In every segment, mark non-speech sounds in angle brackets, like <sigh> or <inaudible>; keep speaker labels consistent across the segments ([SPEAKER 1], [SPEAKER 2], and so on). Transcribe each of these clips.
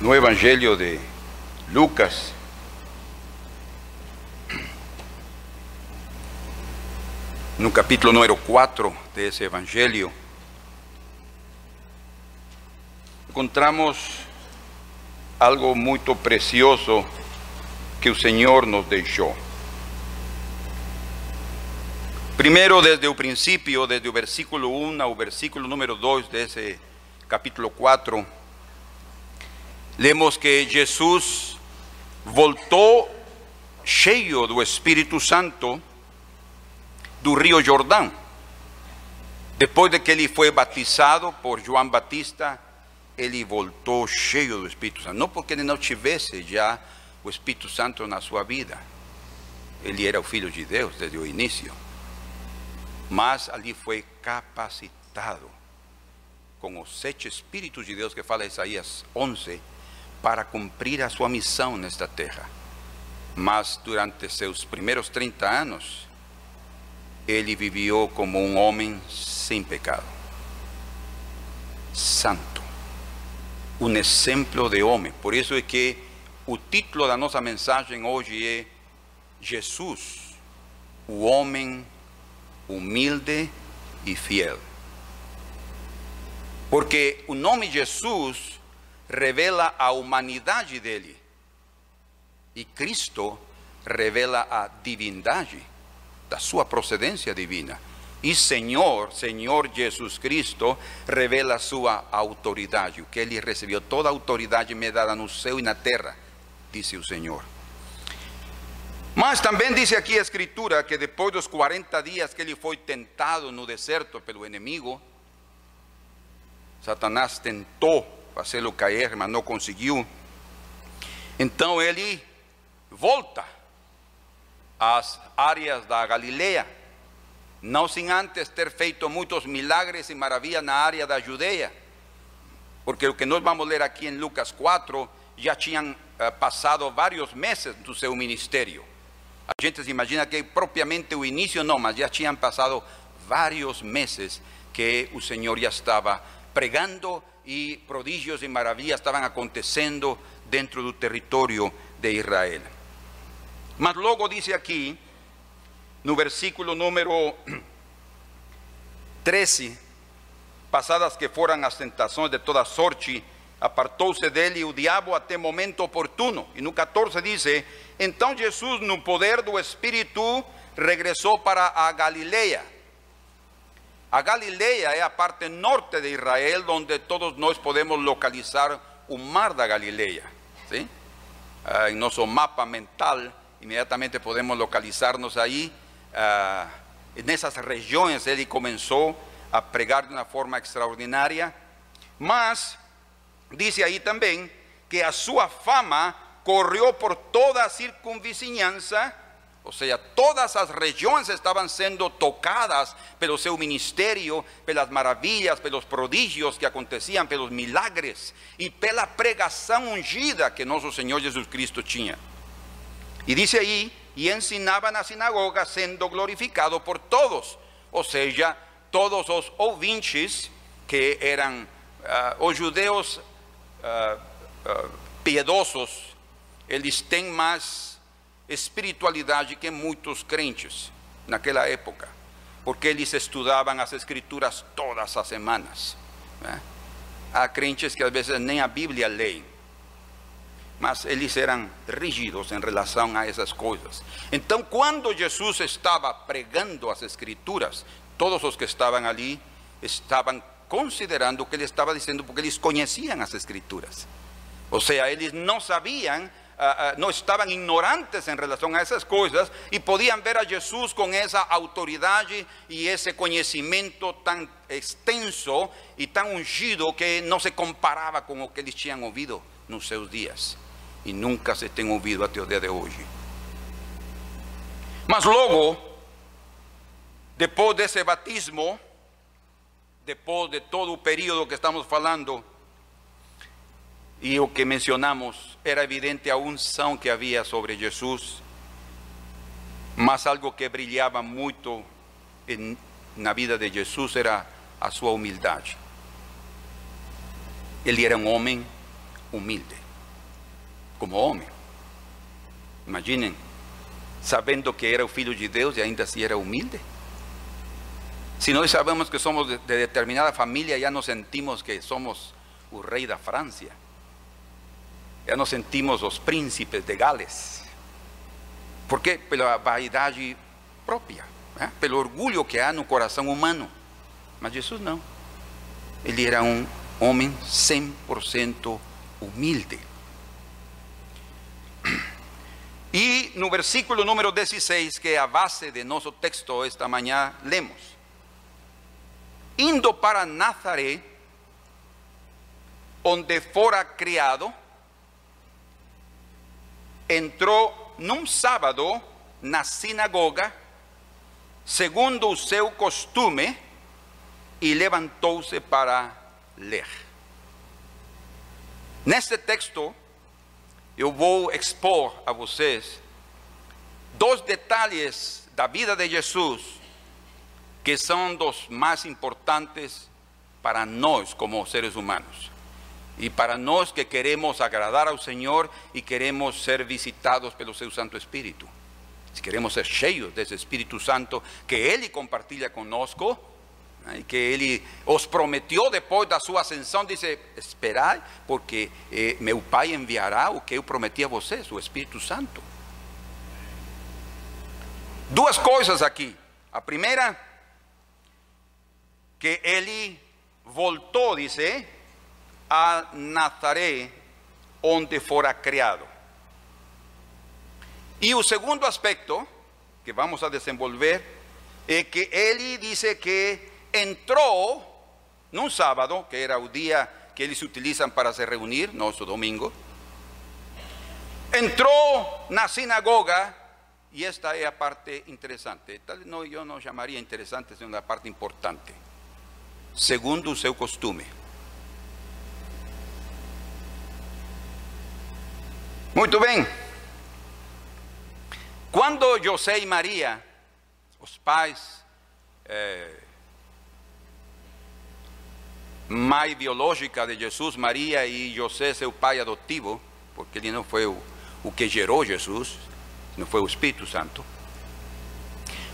[SPEAKER 1] no Evangelio de Lucas. En un capítulo número 4 de ese Evangelio, encontramos algo muy precioso que el Señor nos dejó. Primero, desde el principio, desde el versículo 1 al versículo número 2 de ese capítulo 4, leemos que Jesús voltó cheio do Espírito Santo do río Jordão. Depois de que ele foi batizado por João Batista, ele voltou cheio do Espírito Santo. Não porque ele não tivesse já o Espírito Santo na sua vida. Ele era o Filho de Deus desde o início. Mas ali foi capacitado com os sete Espíritos de Deus que fala Isaías 11 para cumprir a sua missão nesta terra. Mas durante seus primeiros 30 anos, ele viveu como um homem sem pecado, santo, um exemplo de homem. Por isso é que o título da nossa mensagem hoje é Jesus, o homem humilde e fiel. Porque o nome Jesus revela a humanidade dele. E Cristo revela a divindade da sua procedência divina. E Senhor, Senhor Jesus Cristo, revela sua autoridade, o que ele recebeu. Toda autoridade me dada no céu e na terra, disse o Senhor. Mas também diz aqui a Escritura que depois dos 40 dias que ele foi tentado no deserto pelo inimigo, Satanás tentou fazê-lo cair, mas não conseguiu. Então ele volta às áreas da Galileia, não sem antes ter feito muitos milagres e maravilhas na área da Judeia, porque o que nós vamos ler aqui em Lucas 4 já tinham uh, passado vários meses do seu ministério. A gente se imagina que propriamente o início não, mas já tinham passado vários meses que o Senhor já estava pregando e prodígios e maravilhas estavam acontecendo dentro do território de Israel. Mas logo diz aqui, no versículo número <clears throat> 13, passadas que foram as tentações de toda sorte, apartou-se dele o diabo até momento oportuno. E no 14 diz: Então Jesus, no poder do Espírito, regressou para a Galileia. A Galileia é a parte norte de Israel, onde todos nós podemos localizar o mar da Galileia. ¿sí? Uh, em nosso mapa mental, imediatamente podemos localizar-nos aí. Uh, nessas regiões ele começou a pregar de uma forma extraordinária, mas diz aí também que a sua fama correu por toda a circunvizinhança ou seja, todas as regiões estavam sendo tocadas pelo seu ministério, pelas maravilhas, pelos prodígios que aconteciam, pelos milagres e pela pregação ungida que nosso Senhor Jesus Cristo tinha. E diz aí, e ensinava na sinagoga, sendo glorificado por todos, ou seja, todos os ouvintes que eram uh, os judeus uh, uh, piedosos, eles têm mais espiritualidade que muitos crentes naquela época, porque eles estudavam as escrituras todas as semanas. Né? Há crentes que às vezes nem a Bíblia leem, mas eles eram rígidos em relação a essas coisas. Então, quando Jesus estava pregando as escrituras, todos os que estavam ali estavam considerando o que ele estava dizendo, porque eles conheciam as escrituras. Ou seja, eles não sabiam uh, uh, no estaban ignorantes en relación a esas cosas y podían ver a Jesús con esa autoridad y ese conocimiento tan extenso y tan ungido que no se comparaba con lo que ellos habían oído en sus días y nunca se han oído hasta el día de hoy. Mas luego, después de ese batismo, después de todo el periodo que estamos hablando, y lo que mencionamos, era evidente a unção que havia sobre Jesus, mas algo que brilhava muito em, na vida de Jesus era a sua humildade. Ele era um homem humilde. como homem. Imaginem, sabendo que era o filho de Deus e ainda assim era humilde. Se nós sabemos que somos de, de determinada família, já nos sentimos que somos o rei da França. Já nos sentimos os príncipes de Gales. Por quê? Pela vaidade própria, né? pelo orgulho que há no coração humano. Mas Jesus não. Ele era um homem 100% humilde. E no versículo número 16, que é a base de nosso texto esta manhã, lemos: Indo para Nazaré, onde fora criado, entrou num sábado na sinagoga, segundo o seu costume, e levantou-se para ler. Neste texto, eu vou expor a vocês dois detalhes da vida de Jesus que são dos mais importantes para nós como seres humanos e para nós que queremos agradar ao Senhor e queremos ser visitados pelo seu Santo Espírito. Se queremos ser cheios desse Espírito Santo que Ele compartilha conosco, e que ele os prometeu depois da sua ascensão, disse: Esperai, porque eh, meu Pai enviará o que eu prometi a vocês, o Espírito Santo. Duas coisas aqui. A primeira, que ele voltou, dice, a Nazaré, onde fora criado. E o segundo aspecto, que vamos a desenvolver, é que ele dice que entró un sábado, que era el día que ellos utilizan para se reunir, no su domingo, entró la sinagoga, y esta es la parte interesante, tal no, yo no llamaría interesante, sino la parte importante, segundo su costumbre. Muy bien. Cuando José y María, los pais, eh, mãe biológica de Jesus, Maria e José, seu pai adotivo, porque ele não foi o, o que gerou Jesus, não foi o Espírito Santo.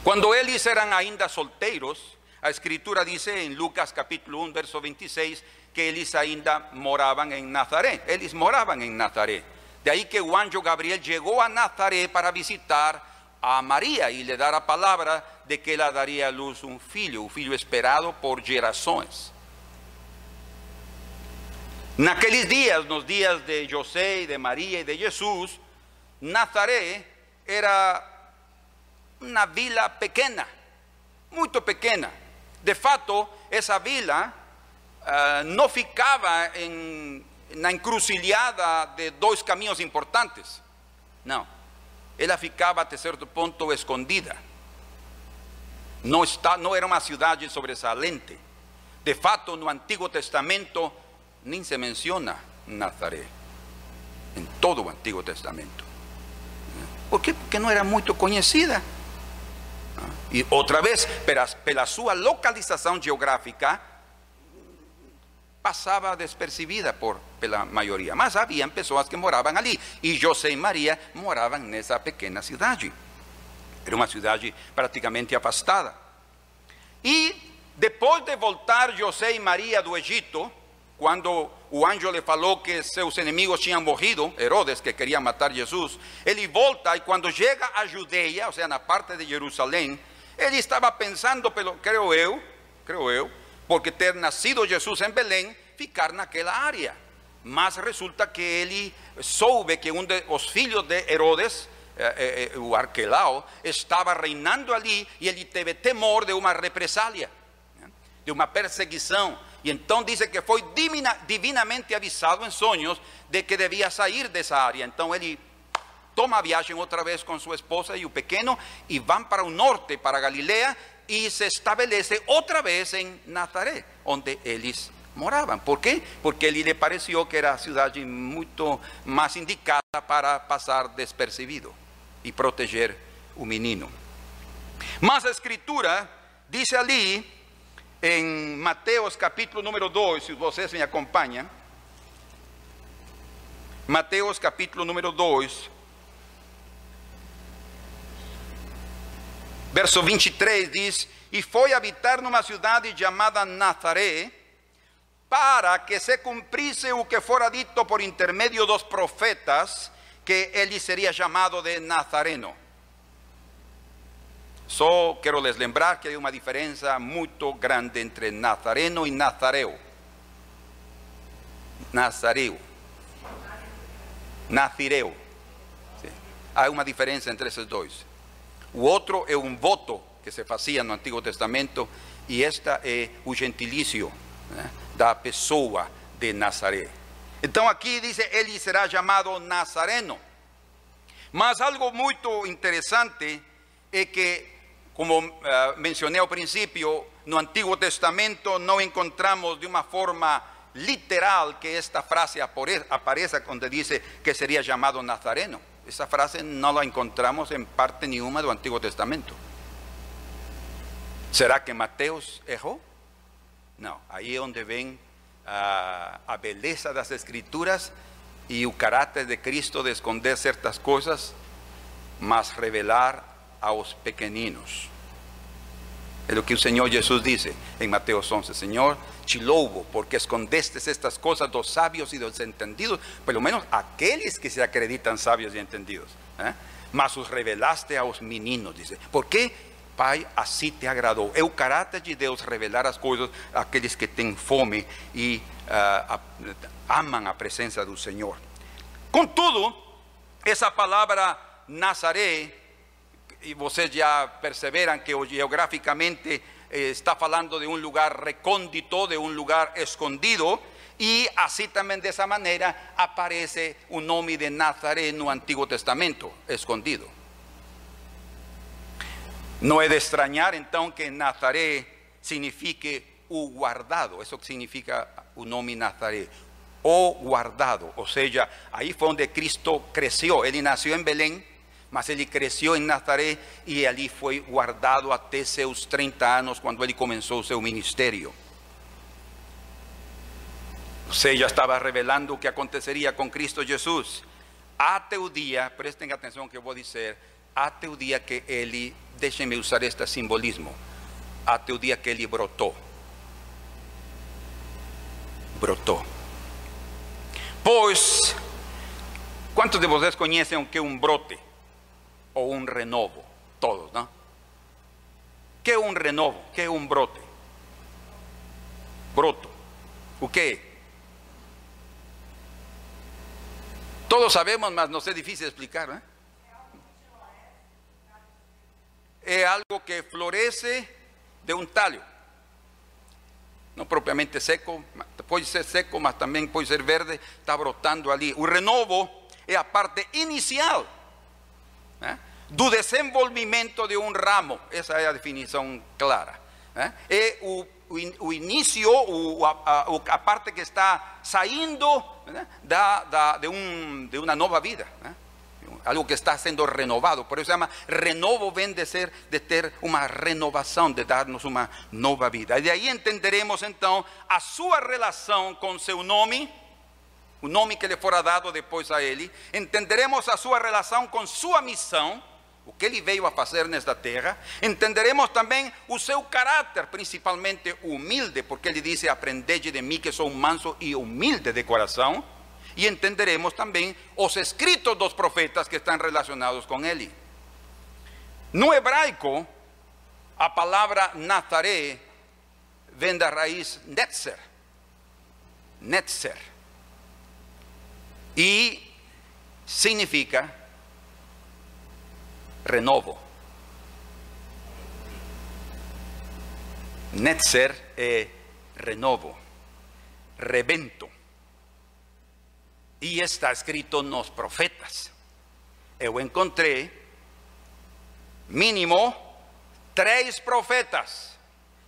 [SPEAKER 1] Quando eles eram ainda solteiros, a Escritura diz em Lucas capítulo 1, verso 26, que eles ainda moravam em Nazaré. Eles moravam em Nazaré. De aí que o anjo Gabriel chegou a Nazaré para visitar a Maria e lhe dar a palavra de que ela daria à luz um filho, o filho esperado por gerações. Naqueles dias, nos dias de José, de Maria e de Jesus, Nazaré era uma vila pequena, muito pequena. De fato, essa vila uh, não ficava em, na encruzilhada de dois caminhos importantes. Não. Ela ficava até certo ponto escondida. Não, está, não era uma cidade sobressalente. De fato, no Antigo Testamento, ni se menciona Nazaret en todo el Antiguo Testamento. ¿Por qué? Porque no era muy conocida. Y otra vez, pero su localización geográfica pasaba despercibida por la mayoría. Más había personas que moraban allí. Y José y María moraban en esa pequeña ciudad. Era una ciudad prácticamente afastada. Y después de voltar José y María do Egipto, quando o anjo lhe falou que seus inimigos tinham morrido, Herodes, que queria matar Jesus, ele volta e quando chega a Judeia, ou seja, na parte de Jerusalém, ele estava pensando, pelo, creio eu, creio eu, porque ter nascido Jesus em Belém, ficar naquela área. Mas resulta que ele soube que um dos filhos de Herodes, eh, eh, o Arquelao, estava reinando ali e ele teve temor de uma represália, de uma perseguição. Y entonces dice que fue divinamente avisado en sueños de que debía salir de esa área. Entonces él toma viaje otra vez con su esposa y un pequeño y van para el norte, para Galilea, y se establece otra vez en Nazaret, donde ellos moraban. ¿Por qué? Porque él le pareció que era ciudad mucho más indicada para pasar despercibido y proteger un menino. Más escritura dice allí en Mateos capítulo número 2, si ustedes me acompañan, Mateos capítulo número 2, verso 23 diz: E foi habitar numa cidade chamada Nazaré, para que se cumprisse o que fora dito por intermédio dos profetas, que ele seria chamado de Nazareno. Só quero les lembrar que há uma diferença muito grande entre Nazareno e Nazareu. Nazareu. Nazireu. Há uma diferença entre esses dois. O outro é um voto que se fazia no Antigo Testamento e esta é o gentilício né, da pessoa de Nazaré. Então aqui diz, ele será chamado Nazareno. Mas algo muito interessante é que, como uh, mencionei ao princípio, no Antigo Testamento não encontramos de uma forma literal que esta frase apareça quando diz que seria chamado Nazareno. Esa frase no la encontramos en parte ninguna del Antiguo Testamento. ¿Será que Mateos erró? No, ahí es donde ven a, a beleza das escrituras y el carácter de Cristo de esconder ciertas cosas, mas revelar a los pequeñinos. Es lo que el Señor Jesús dice en Mateo 11, Señor, chilobo, porque escondestes estas cosas dos sabios y dos entendidos, lo menos aquellos que se acreditan sabios y entendidos. ¿eh? Mas os revelaste a los meninos, dice. ¿Por qué? Pai, así te agradó. Es el carácter de Dios revelar las cosas a aquellos que tienen fome y uh, aman a presencia del Señor. Con todo, esa palabra Nazaré y ustedes ya perseveran que geográficamente eh, está hablando de un lugar recóndito, de un lugar escondido, y así también de esa manera aparece un nombre de Nazaret en el Antiguo Testamento, escondido. No es de extrañar entonces que Nazaret signifique o guardado, eso significa un nombre Nazaret, o guardado, o sea, ahí fue donde Cristo creció, él nació en Belén, mas ele cresceu em Nazaré e ali foi guardado até seus 30 anos, quando ele começou o seu ministério. Você já estava revelando o que aconteceria com Cristo Jesus. Até o dia, prestem atenção que eu vou dizer, até o dia que ele, deixem-me usar este simbolismo, até o dia que ele brotou. Brotou. Pois, quantos de vocês conhecem o que é um brote? O un renovo, todos, ¿no? ¿Qué un renovo? ¿Qué un brote? Broto. ¿O qué? Todos sabemos, mas no es difícil explicar. ¿eh? Es algo que florece de un tallo. No propiamente seco, puede ser seco, mas también puede ser verde, está brotando allí. Un renovo es la parte inicial ¿eh? do desenvolvimento de um ramo. Essa é a definição clara. É, o, o, início, a, parte que está saindo né, da, de, de uma nova vida. Algo que está sendo renovado. Por isso chama renovo, vem de, ser, de ter uma renovação, de dar-nos uma nova vida. E daí entenderemos então a sua relação com seu nome o nome que lhe fora dado depois a ele, entenderemos a sua relação com sua missão, o que ele veio a fazer nesta terra, entenderemos também o seu caráter, principalmente humilde, porque ele disse: Aprendede de mim que sou manso e humilde de coração, e entenderemos também os escritos dos profetas que estão relacionados com ele. No hebraico, a palavra Nazaré vem da raiz Netzer. Netzer y significa renovo. Netzer es renovo, revento. Y está escrito en los profetas. Yo encontré mínimo tres profetas.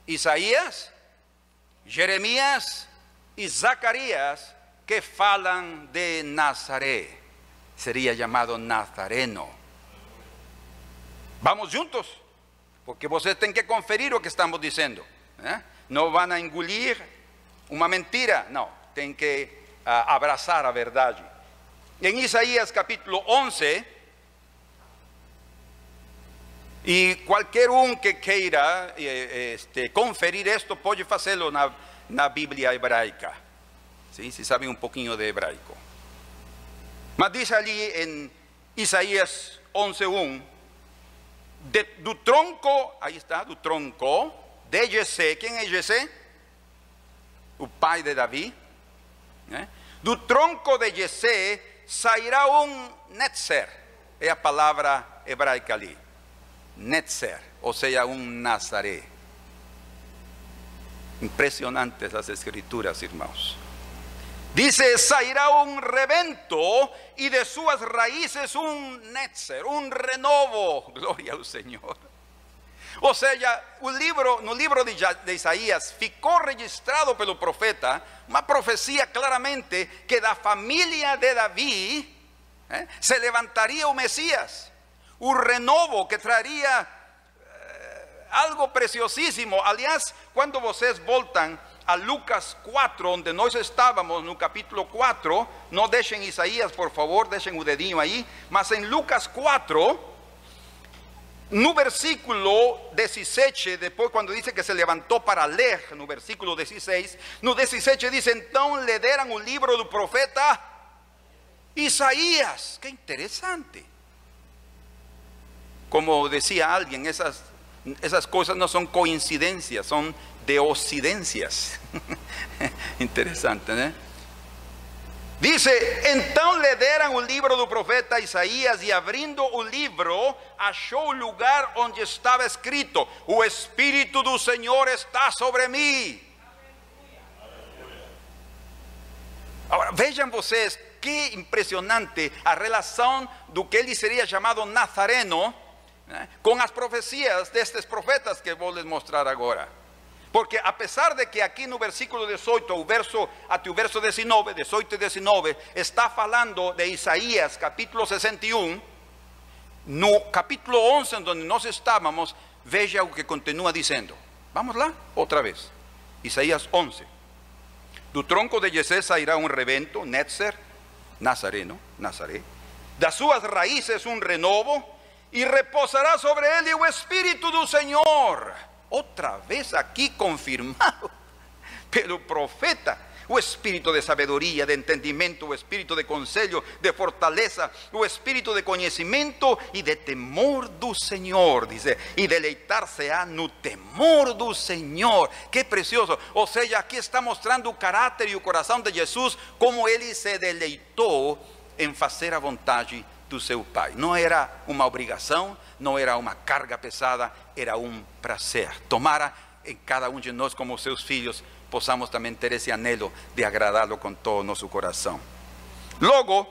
[SPEAKER 1] Isaías, Jeremías y Zacarías que falan de Nazaret. Sería llamado Nazareno. Vamos juntos, porque ustedes tienen que conferir lo que estamos diciendo. ¿eh? No van a engolir una mentira, no, tienen que uh, abrazar a verdad. en Isaías capítulo 11, y cualquier un que quiera eh, este, conferir esto puede hacerlo en la Biblia hebraica, ¿sí? si sabe un poquito de hebraico. Mas dice allí en Isaías 11.1, de tu tronco, ahí está, tu tronco, de Jesse, ¿quién es Jesse? El pai de David. ¿eh? Do tronco de Jesse sairá un Netzer, es la palabra hebraica allí. Netzer, o sea, un Nazaré. Impresionantes las escrituras, hermanos. Dice, sairá un revento y de sus raíces un netzer, un renovo. <laughs> Gloria al Señor. O libro, no libro de, de Isaías ficou registrado pelo profeta una profecía claramente que da familia de David ¿eh? se levantaría un Mesías, un renovo que traería eh, algo preciosísimo. Aliás, cuando vocês voltan a Lucas 4, donde estábamos, no capítulo 4, no dejen Isaías, por favor, dejen un dedinho ahí, mas en Lucas 4, no versículo 17, después cuando dice que se levantó para leer, no versículo 16, no 17 dice, entonces le deran un libro del profeta Isaías. Qué interesante. Como decía alguien, esas, esas cosas no son coincidencias, son de ocidências, <laughs> Interessante, né? Dice: Então lhe deram o livro do profeta Isaías, e abrindo o livro, achou o lugar onde estava escrito: O Espírito do Senhor está sobre mim. Agora, vejam vocês que impressionante a relação do que ele seria chamado Nazareno né, com as profecias destes profetas que vou lhes mostrar agora. Porque a pesar de que aquí en el versículo 18, o verso, a tu verso 19, 18 y 19, está hablando de Isaías capítulo 61, no capítulo 11 en donde nos estábamos, veja lo que continúa diciendo. Vamos lá, otra vez. Isaías 11. Do tronco de Jesús sairá un revento, Netzer, Nazareno, Nazaré. Das sus raíces un renovo y reposará sobre él el Espíritu del Señor outra vez aqui confirmado <laughs> pelo profeta. O espírito de sabedoria, de entendimento, o espírito de conselho, de fortaleza, o espírito de conhecimento e de temor do Senhor, diz e deleitar-se-á no temor do Senhor. Que precioso! Ou seja, aqui está mostrando o caráter e o coração de Jesus, como ele se deleitou em fazer a vontade do seu Pai. Não era uma obrigação, não era uma carga pesada, era um prazer. Tomara em cada um de nós, como seus filhos, possamos também ter esse anelo de agradá-lo com todo o nosso coração. Logo,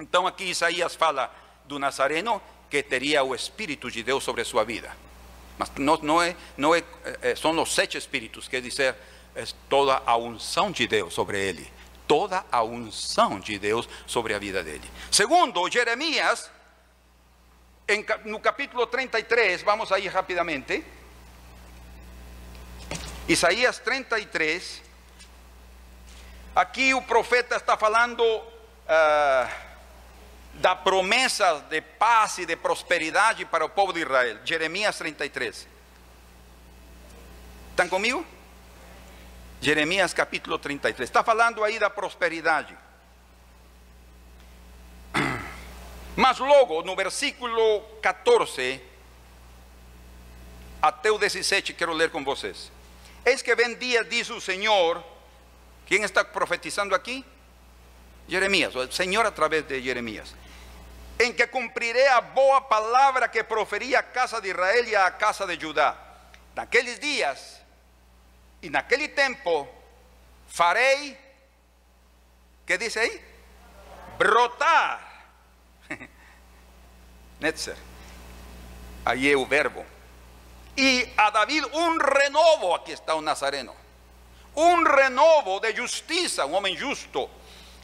[SPEAKER 1] então aqui Isaías fala do Nazareno que teria o Espírito de Deus sobre sua vida. Mas não, não, é, não é, é, são os sete Espíritos, quer dizer, é toda a unção de Deus sobre ele toda a unção de Deus sobre a vida dele. Segundo, Jeremias, en, no capítulo 33, vamos a ir rapidamente. Isaías 33. Aqui o profeta está falando uh, da promessa de paz e de prosperidade para o povo de Israel. Jeremias 33. ¿Estão comigo? Jeremías capítulo 33. Está falando aí da prosperidade. <clears throat> Mas logo, no versículo 14 até o 17, quero ler com vocês. Eis que vem dia, diz o Senhor. Quem está profetizando aqui? Jeremias, o Senhor através de Jeremias. Em que cumprirei a boa palavra que proferi a casa de Israel e a casa de Judá. Naqueles dias en aquel tiempo farei, ¿qué dice ahí? Brotar. <laughs> Netzer. Ahí es el verbo. Y a David un renovo, aquí está un nazareno. Un renovo de justicia, un hombre justo.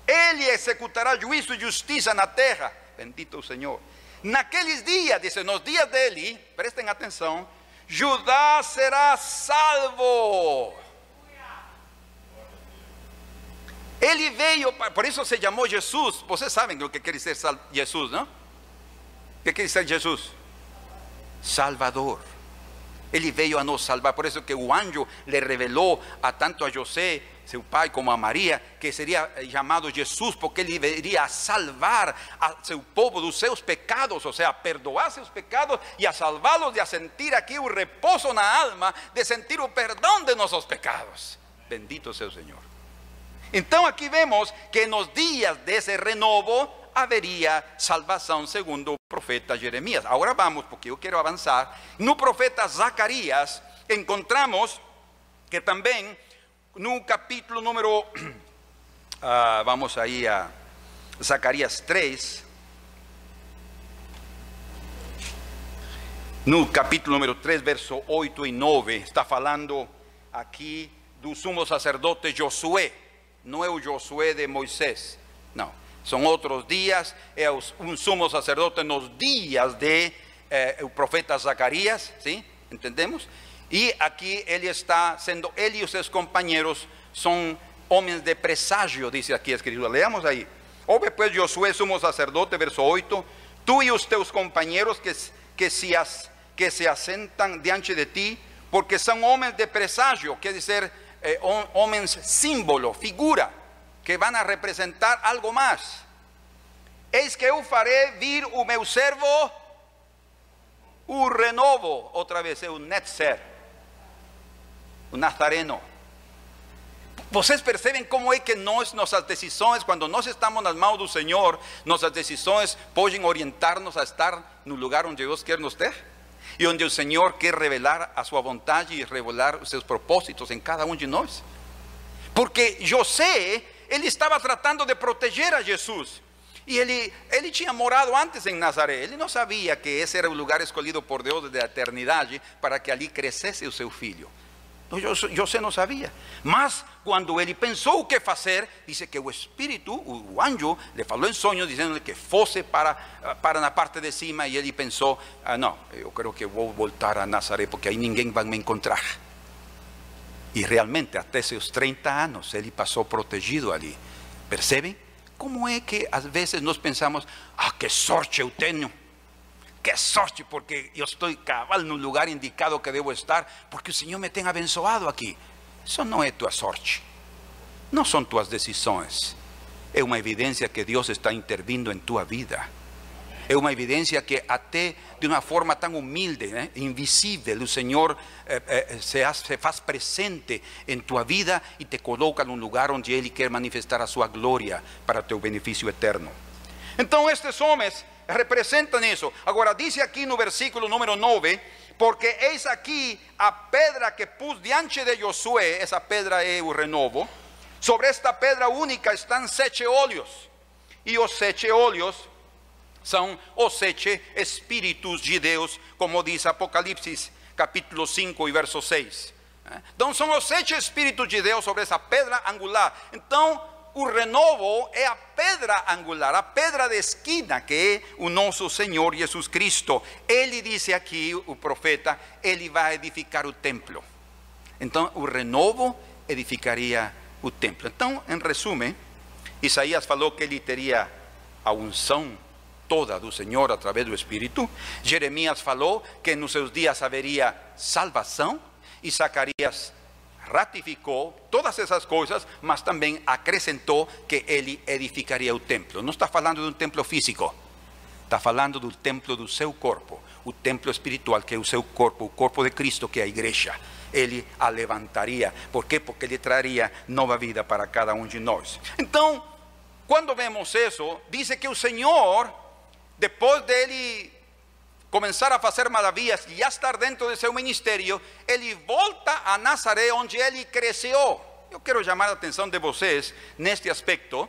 [SPEAKER 1] Él ejecutará juicio y justicia en la tierra. Bendito el Señor. Naqueles días, dice, los días de Eli, presten atención, Judá será salvo. Ele veio, por isso se chamou Jesus. Vocês sabem o que quer dizer Jesus, não? O que quer dizer Jesus? Salvador. Ele veio a nos salvar. Por isso que o anjo le revelou a tanto a José, seu pai, como a Maria, que seria chamado Jesus, porque ele viria a salvar a seu povo dos seus pecados, ou seja, a perdoar seus pecados e a salvá-los e a sentir aqui o repouso na alma, de sentir o perdão de nossos pecados. Bendito seja o Senhor. Então aqui vemos que nos dias desse renovo haveria salvação segundo o profeta Jeremias. Agora vamos, porque eu quero avançar. No profeta Zacarias encontramos que também no capítulo número, uh, <clears throat> vamos aí a Zacarias 3, no capítulo número 3, verso 8 e 9, está falando aqui do sumo sacerdote Josué no es Josué de Moisés, no, son otros días, es un sumo sacerdote en los días de eh, profeta Zacarías, ¿sí? ¿Entendemos? E aqui ele está sendo, ele e os seus companheiros são homens de presságio, diz aqui a Escritura. Leamos aí. Houve, pois, Josué, sumo sacerdote, verso 8: Tu e os teus companheiros que, que, se, as, que se assentam diante de ti, porque são homens de presságio, quer dizer, eh, homens símbolo, figura, que vão a representar algo mais. Eis que eu farei vir o meu servo, o renovo, outra vez, é o netzer o nazareno. Vocês percebem como é que nós, nossas decisões, quando nós estamos nas mãos do Senhor, nossas decisões podem orientar-nos a estar no lugar onde Deus quer nos ter? E onde o Senhor quer revelar a sua vontade e revelar os seus propósitos em cada um de nós. Porque José, ele estava tratando de proteger a Jesus. E ele, ele tinha morado antes em Nazaré. Ele não sabia que esse era o lugar escolhido por Deus desde a eternidade para que ali crescesse o seu filho. Su hijo. José no sabía. Mas cuando él pensó qué hacer, dice que el espíritu, o anjo, le falou en sueños diciéndole que fuese para, para parte de cima y él pensó, ah, no, yo creo que voy a voltar a Nazaret porque ahí ninguém va a me encontrar. Y realmente hasta esos 30 años él pasó protegido allí. ¿Perciben? ¿Cómo es que a veces nos pensamos, ah, qué sorte eu tenho? Qué sorte, porque yo estoy cabal un lugar indicado que debo estar, porque el Señor me tenga abençoado aquí. Eso no es tu sorte, no son tus decisiones. Es una evidencia que Dios está interviendo en tu vida. Es una evidencia que até de una forma tan humilde, ¿eh? invisible, el Señor eh, eh, se, se presente en tu vida y te coloca en un lugar donde Él quiere manifestar a su gloria para tu beneficio eterno. Então estes homens representam isso. Agora, diz aqui no versículo número 9: Porque eis aqui a pedra que pus diante de Josué, essa pedra é o renovo. Sobre esta pedra única estão sete óleos, e os sete óleos são os sete espíritos de Deus, como diz Apocalipse, capítulo 5 e verso 6. ¿eh? Então, são os sete espíritos de Deus sobre essa pedra angular. Então, o renovo é a pedra angular, a pedra de esquina que é o nosso Senhor Jesus Cristo. Ele disse aqui, o profeta, ele vai edificar o templo. Então, o renovo edificaria o templo. Então, em resumo, Isaías falou que ele teria a unção toda do Senhor através do Espírito. Jeremias falou que nos seus dias haveria salvação. E Zacarias ratificou todas essas coisas, mas também acrescentou que ele edificaria o templo. Não está falando de um templo físico, está falando do templo do seu corpo, o templo espiritual que é o seu corpo, o corpo de Cristo que é a igreja. Ele a levantaria. Por quê? Porque ele traria nova vida para cada um de nós. Então, quando vemos isso, diz que o Senhor, depois dele começar a fazer maravilhas e já estar dentro de seu ministério, ele volta a Nazaré, onde ele cresceu. Eu quero chamar a atenção de vocês neste aspecto.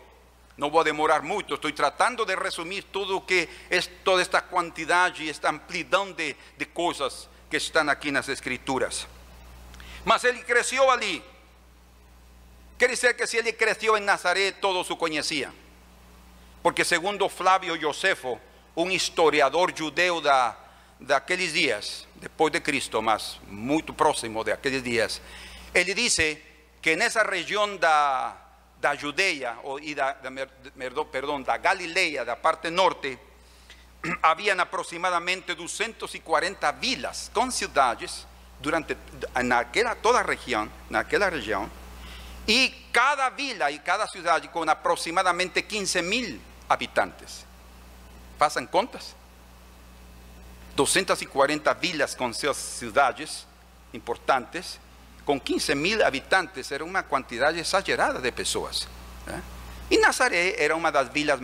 [SPEAKER 1] Não vou demorar muito, estou tratando de resumir tudo que é toda esta quantidade, esta amplidão de, de coisas que estão aqui nas Escrituras. Mas ele cresceu ali. Quer dizer que se ele cresceu em Nazaré, todos o conheciam. Porque segundo Flávio Josefo, um historiador judeu da, daqueles dias, depois de Cristo, mas muito próximo de aqueles dias, ele disse que nessa região da, da Judea o, y da, da perdón, da parte norte, <clears throat> habían aproximadamente 240 vilas con ciudades durante en aquella toda región, en aquella región, y cada vila y cada ciudad con aproximadamente 15 mil habitantes. ¿Pasan contas? 240 vilas con sus ciudades importantes, con 15 mil habitantes, era una cantidad exagerada de personas. ¿eh? Y Nazaret era una de las vilas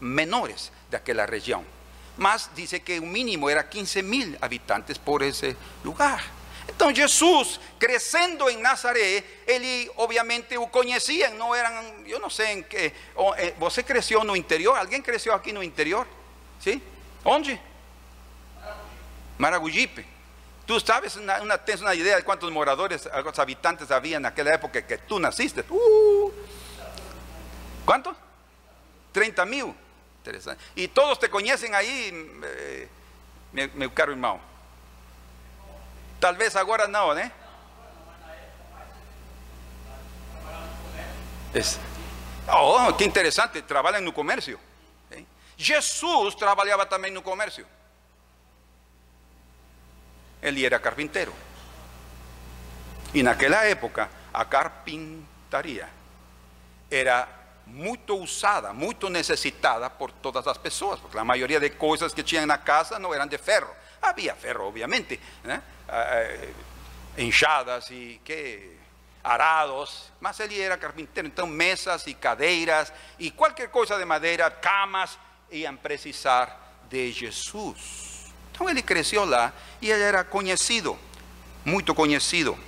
[SPEAKER 1] menores de aquella región. Más dice que un mínimo era 15 mil habitantes por ese lugar. Então Jesus, crescendo em Nazaré, ele obviamente o conheciam, não eram, eu não sei em que, o- eh, você cresceu no interior? Alguém cresceu aqui no interior? Sim? Onde? Maragogipe. Tú sabes, una, idea de cuántos moradores, cuántos habitantes había en aquella época que tú naciste. Uh, ¿Cuánto? 30 mil. Interesante. Y todos te conocen ahí, eh, meu, meu caro irmão. Talvez agora não, né? Es- Oh, que interessante, trabalham no comércio. hein? Jesus trabalhava também no comércio. Ele era carpinteiro. E naquela época, a carpintaria era muito usada, muito necessitada por todas as pessoas, porque a maioria de coisas que tinham na casa não eram de ferro. Havia ferro, obviamente, né? Ah, enxadas e que arados, mas ele era carpinteiro, então mesas e cadeiras e qualquer coisa de madeira, camas, iam precisar de Jesus. Então ele cresceu lá e ele era conhecido, muito conhecido.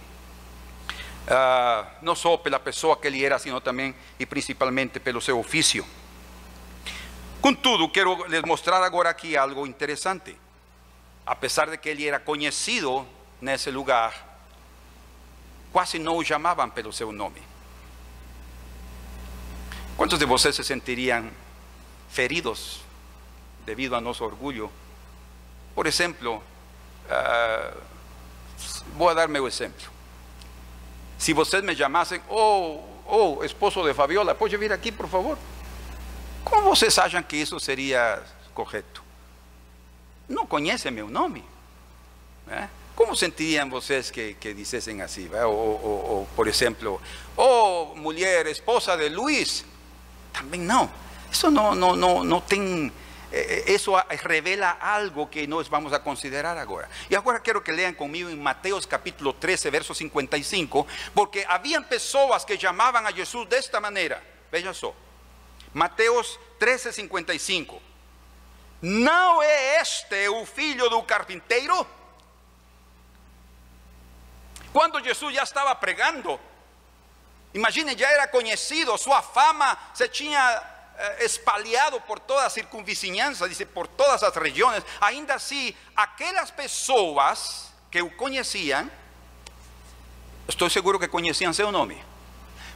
[SPEAKER 1] Ah, não só pela pessoa que ele era, sino também e principalmente pelo seu ofício. Contudo, quero lhes mostrar agora aqui algo interessante. Apesar de que ele era conhecido nesse lugar, quase não o chamavam pelo seu nome. Quantos de vocês se sentiriam feridos debido a nuestro orgullo. Por ejemplo, uh, ah, voy a darme un ejemplo. Si ustedes me llamasen, oh, oh, esposo de Fabiola, puede vir aquí, por favor. ¿Cómo ustedes acham que eso sería correcto? No conocen mi nombre. ¿eh? Né? ¿Cómo sentirían ustedes que, que dicesen así? Assim, né? O, o, o, por ejemplo, oh, mujer, esposa de Luis. También no. Isso não, não, não, não tem. eh, eh, a- revela algo que nós vamos a considerar agora. E agora quero que leam comigo em Mateus capítulo 13, verso 55, porque haviam pessoas que chamavam a Jesus desta maneira. Veja só. Mateus 13, 55. Não é este o filho do carpinteiro? Quando Jesus já estava pregando, imagine, já era conhecido, sua fama se eh, espalhado por toda a circunvizinhança, dice, por todas as regiões. Ainda assim, aquelas pessoas que o conheciam, estou seguro que conheciam seu nome,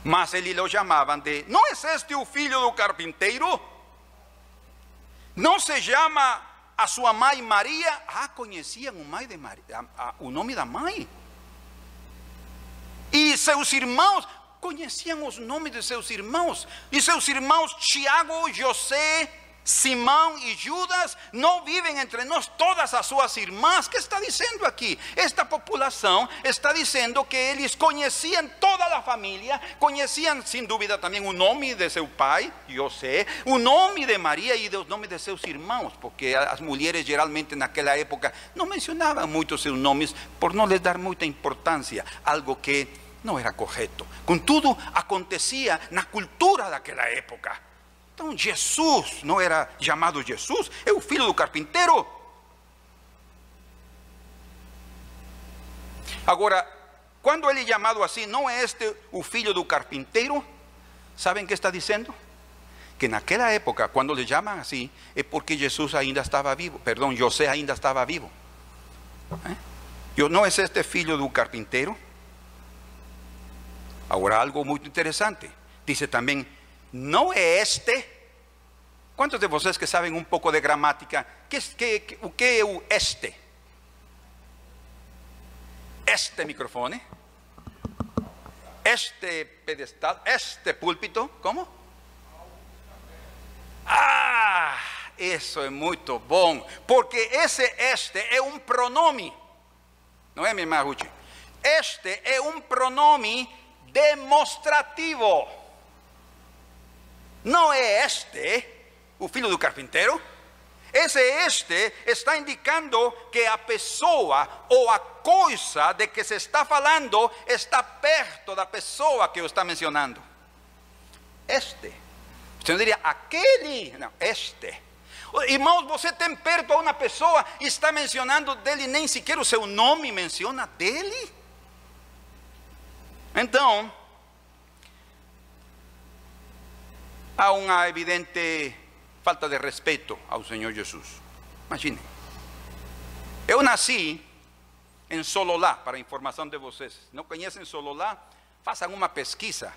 [SPEAKER 1] mas eles lo chamavam de: Não é este o filho do carpinteiro? Não se chama a sua mãe Maria? Ah, conheciam o, mãe de Maria, a- a- o nome da mãe. E seus irmãos conheciam os nomes de seus irmãos. E seus irmãos Tiago, José, Simão e Judas não vivem entre nós todas as suas irmãs. que está dizendo aqui? Esta população está dizendo que eles conheciam toda a família, conheciam sem dúvida também o nome de seu pai, José, o nome de Maria e os nomes de seus irmãos, porque as mulheres geralmente naquela época não mencionavam muito seus nomes por não lhes dar muita importância, algo que não era correto. Contudo, acontecia na cultura daquela época. Então, Jesus não era chamado Jesus, é o filho do carpinteiro. Agora, quando ele é chamado assim, não é este o filho do carpinteiro? Sabem o que está dizendo? Que naquela época, quando lhe chamam assim, é porque Jesus ainda estava vivo, perdão, José ainda estava vivo. Eu, não é este filho do carpinteiro? Agora, algo muito interessante. Dice também, não é este. Quantos de vocês que sabem um pouco de gramática, que, que, que, o que é o este? Este microfone. este pedestal, este púlpito, ¿cómo? Ah, eso es muy bom, porque ese este es un pronombre. ¿No es mi irmã Este es un pronombre demonstrativo. No es este, o filho do carpintero. Ese este está indicando que a pessoa ou a coisa de que se está falando está perto da pessoa que o está mencionando. Este. Você não diria aquele, não, este. Irmãos, você tem perto a uma pessoa e está mencionando dele, nem sequer o seu nome menciona dele. Então, há uma evidente falta de respeito ao Senhor Jesus. Imagine. Eu nasci em Sololá, para informação de vocês. Não conhecem Sololá? Façam uma pesquisa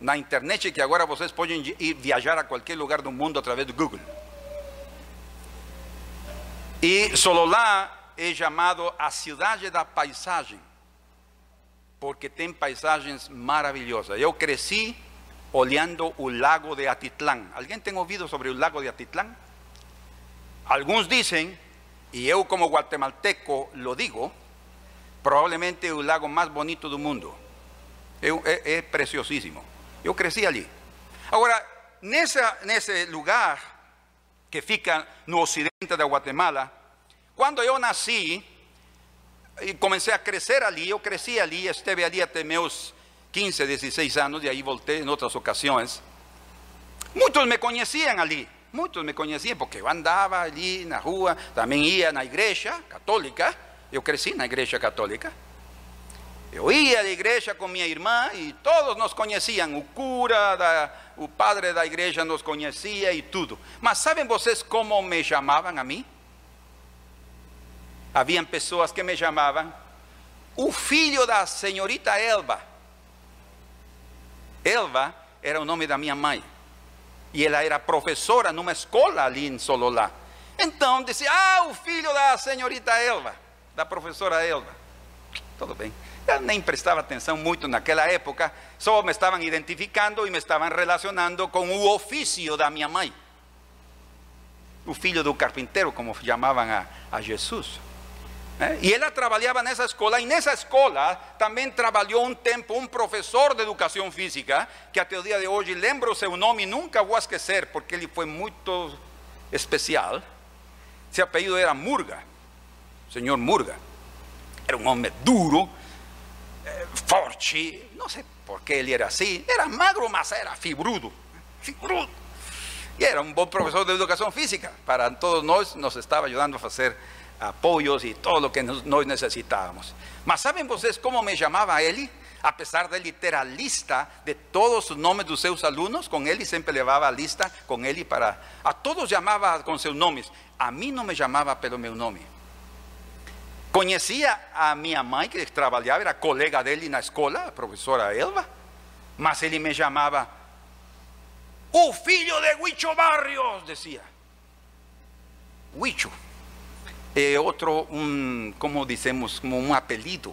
[SPEAKER 1] na internet que agora vocês podem ir viajar a qualquer lugar do mundo através do Google. E Sololá é chamado a cidade da paisagem, porque tem paisagens maravilhosas. Eu cresci olhando o lago de Atitlán. ¿Alguien tem ouvido sobre o lago de Atitlán? Alguns dizem, e eu como guatemalteco lo digo, probablemente o lago mais bonito do mundo. É, é preciosíssimo. Eu cresci ali. Agora, nesse lugar que fica no ocidente da Guatemala, quando eu nasci e comecei a crescer ali, eu cresci ali, estive ali até meus 15, 16 anos, e aí voltei em outras ocasiões. Muitos me conheciam ali, muitos me conheciam, porque eu andava ali na rua, também ia na igreja católica, eu cresci na igreja católica. Eu ia à igreja com minha irmã e todos nos conheciam, o cura, da, o padre da igreja nos conhecia e tudo. Mas sabem vocês como me chamavam a mim? Haviam pessoas que me chamavam o filho da senhorita Elba. Elva era o nome da minha mãe. E ela era professora numa escola ali em Sololá. Então dizia, ah, o filho da senhorita Elva, da professora Elva. Tudo bem. Eu nem prestava atenção muito naquela época, só me estavam identificando e me estavam relacionando com o ofício da minha mãe. O filho do carpinteiro, como chamavam a, a Jesus. ¿Eh? Y ella trabajaba en esa escuela y en esa escuela también trabajó un tiempo un profesor de educación física que el día de hoy lembro su nombre y nunca voy a esquecer porque él fue muy especial. Su apellido era Murga, señor Murga. Era un hombre duro, eh, forte, no sé por qué él era así. Era magro, mas era fibrudo, fibrudo. Y era un buen profesor de educación física. Para todos nosotros nos estaba ayudando a hacer apoyos y todo lo que nos, necesitábamos. Mas ¿saben ustedes cómo me llamaba él? A pesar de literalista de todos los nombres de sus alumnos, con él siempre llevaba lista con él para... A todos llamaba con sus nombres. A mí no me llamaba pelo mi nombre. Conocía a mi mamá que trabajaba, era colega de él en la escuela, profesora Elba. Mas él me llamaba, ¡Oh, filho de Huicho Barrios! Decía. Huicho. Eh, otro, un, como decimos, como un apellido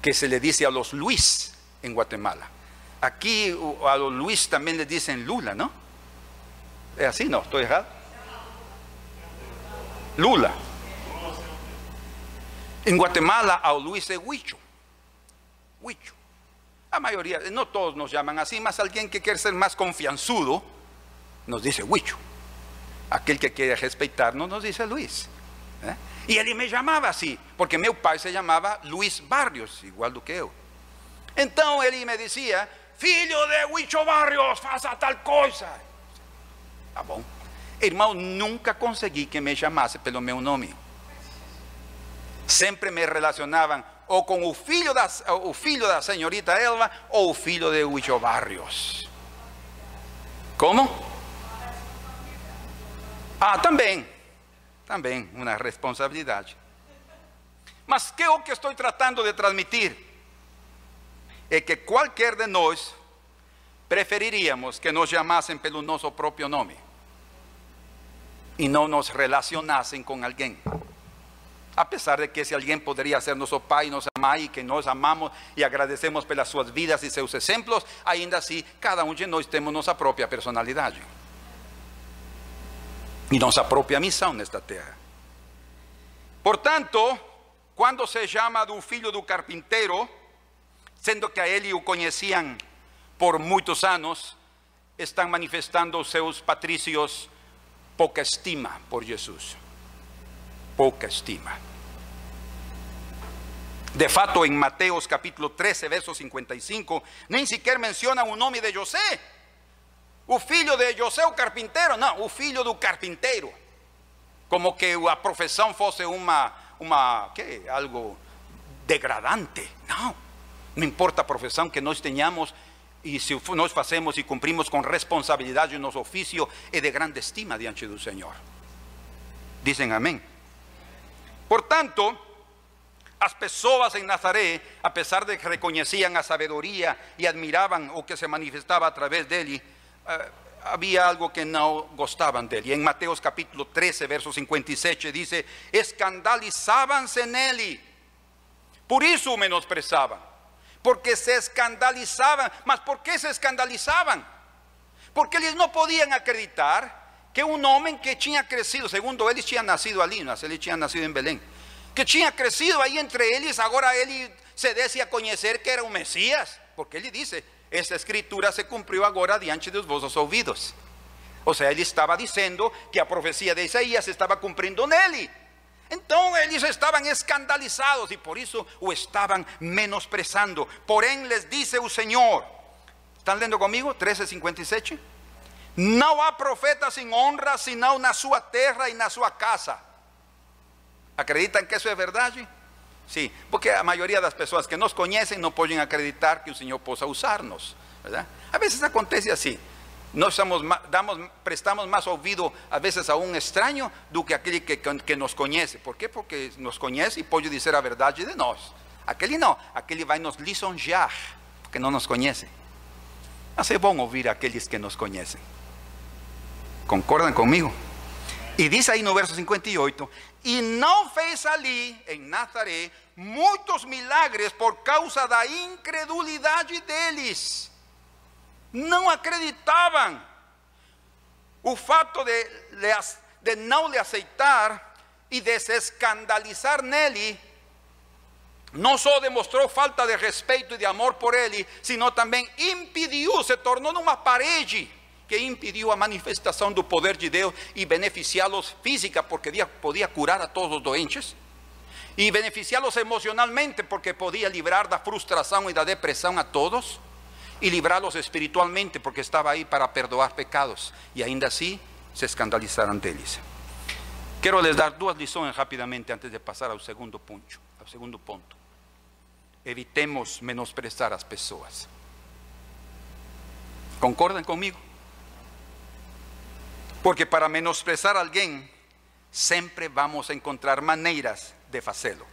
[SPEAKER 1] que se le dice a los Luis en Guatemala. Aquí a los Luis también le dicen Lula, ¿no? ¿Es así? No, estoy errado. Lula. En Guatemala a Luis es Huicho. Huicho. La mayoría, no todos nos llaman así, más alguien que quiere ser más confianzudo nos dice Huicho. Aquel que quiere respetarnos nos dice Luis. ¿Eh? Y él me llamaba así, porque mi padre se llamaba Luis Barrios, igual do que eu. Entonces él me decía, filho de Huicho Barrios, faça tal cosa. Tá bom. Irmão, nunca consegui que me chamasse pelo meu nome. Sempre me relacionavam ou com o filho da, o filho da senhorita Elva ou o filho de Huicho Barrios. Como? Ah, também. Também uma responsabilidade. Mas que o que estou tratando de transmitir é que qualquer de nós preferiríamos que nos chamassem pelo nosso próprio nome e não nos relacionassem com alguém. A pesar de que si alguien podría ser nuestro Pai, nos ama y que nos amamos y agradecemos pelas suas vidas y seus exemplos, ainda assim, cada um de nós temos nossa própria personalidade e nossa própria missão nesta terra. Portanto, quando se chama do filho do carpinteiro, sendo que a ele o conheciam por muitos anos, estão manifestando os seus patrícios pouca estima por Jesus. Pouca estima. De fato, en Mateos capítulo 13, verso 55, nem sequer menciona o nome de José. O filho de José, o carpinteiro. Não, o filho do carpinteiro. Como que a profissão fosse uma, uma que, algo degradante. Não. Não importa a profissão que nós tenhamos, e se nós fazemos e cumprimos com responsabilidade o nosso ofício, é de grande estima diante do Senhor. Dizem amém. Portanto, as pessoas em Nazaré, apesar de que reconheciam a sabedoria e admiravam o que se manifestava através dele, uh, havia algo que não gostavam dele. Em Mateus capítulo 13, verso 57, diz: escandalizavam-se nele, por isso o menosprezavam, porque se escandalizavam. Mas por que se escandalizavam? Porque eles não podiam acreditar que um homem que tinha crescido, segundo eles, tinha nascido ali, mas ele tinha nascido em Belém que tinha crescido aí entre eles, agora ele se desse a conhecer que era o Messias, porque ele disse: esta escritura se cumpriu agora diante dos vossos ouvidos. Ou seja, ele estava dizendo que a profecia de Isaías estava cumprindo nele. Então eles estavam escandalizados e por isso o estavam menosprezando. Porém, les disse o Senhor: ¿Estão lendo comigo? 13:57. Não há profeta sem honra senão na sua terra e na sua casa. ¿Acreditan que eso es verdad? Sí, porque a maioria das pessoas que nos conhecem não podem acreditar que o Senhor possa usar-nos. A vezes acontece assim. Nós somos, damos, prestamos mais ouvido, a vezes, a um estranho do que aquele que, que nos conhece. Por quê? Porque nos conhece e pode dizer a verdade de nós. Aquele não, aquele vai nos lisonjear, porque não nos conhece. Mas é bom ouvir aqueles que nos conhecem. Concordam comigo? E diz aí no verso 58: y no fez ali, en Nazaré, muchos milagres por causa da incredulidade deles. Não acreditavam. O fato de, de não lhe aceitar e de se escandalizar nele, não só demonstrou falta de respeito e de amor por ele, sino também impediu, se tornou numa parede que impediu a manifestação do poder de Deus e beneficiá-los física, porque podia curar a todos os doentes, e beneficiá-los emocionalmente, porque podia livrar da frustração e da depressão a todos, e livrá-los espiritualmente, porque estava aí para perdoar pecados, e ainda assim se escandalizaram deles. Quero lhes dar duas lições rapidamente antes de passar ao segundo ponto. Ao segundo ponto. Evitemos menosprezar as pessoas. Concordam comigo? Porque para menosprezar a alguém, sempre vamos a encontrar maneiras de fazê-lo.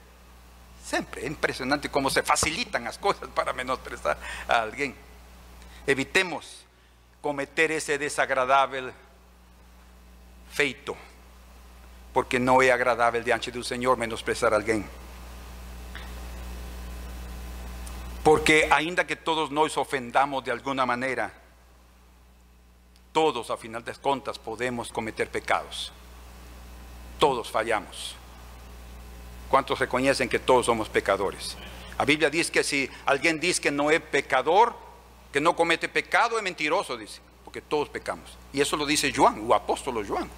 [SPEAKER 1] Sempre é impressionante como se facilitam as coisas para menosprezar a alguém. Evitemos cometer esse desagradável feito, porque não é agradável diante do Senhor menosprezar alguém. Porque ainda que todos nós ofendamos de alguma maneira, todos a final de cuentas podemos cometer pecados. Todos fallamos. ¿Cuántos reconocen que todos somos pecadores? La Biblia dice que si alguien dice que no es pecador, que no comete pecado, es mentiroso, dice, porque todos pecamos. Y eso lo dice Juan, o apóstolo Juan.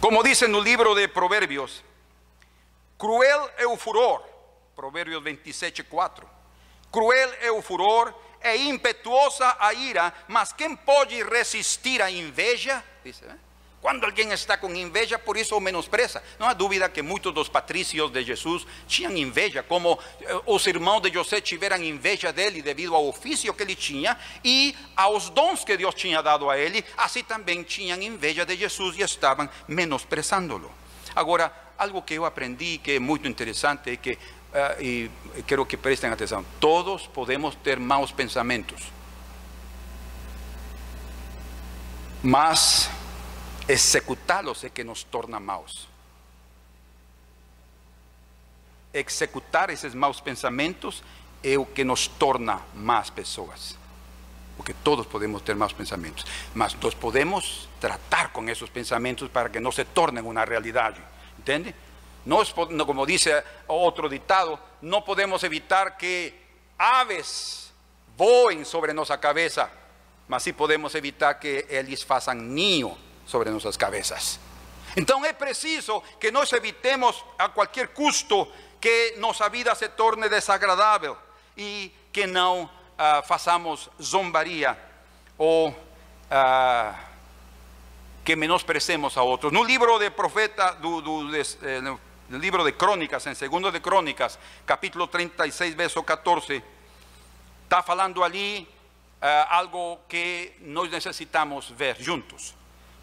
[SPEAKER 1] Como dice en el libro de Proverbios, cruel es el furor, Proverbios 27, 4. Cruel es el furor é impetuosa a ira, mas quem pode resistir à inveja? Dice, ¿eh? Quando alguém está com inveja, por isso o menospreza. Não há dúvida que muitos dos patrícios de Jesus tinham inveja, como eh, os irmãos de José tiveram inveja dele devido ao ofício que ele tinha e aos dons que Deus tinha dado a ele, assim também tinham inveja de Jesus e estavam menosprezando-lo. Agora, algo que eu aprendi que é muito interessante é que uh, y quiero que presten atención, todos podemos tener malos pensamientos. Mas executá-los é que nos torna maus. Executar esses maus pensamentos é o que nos torna más pessoas. Porque todos podemos ter maus pensamentos, mas nós podemos tratar com esses pensamentos para que não se tornem uma realidade. Entende? Nós, como dice outro ditado, não podemos evitar que aves voem sobre nossa cabeça, mas sim podemos evitar que eles façam ninho sobre nossas cabeças. Então é preciso que nós evitemos a qualquer custo que nossa vida se torne desagradável e que não uh, zombaria ou uh, que menosprecemos a outros. No livro de profeta, eh, no livro de Crônicas, em segundo de Crônicas, capítulo 36, verso 14, está falando ali uh, algo que nós necessitamos ver juntos,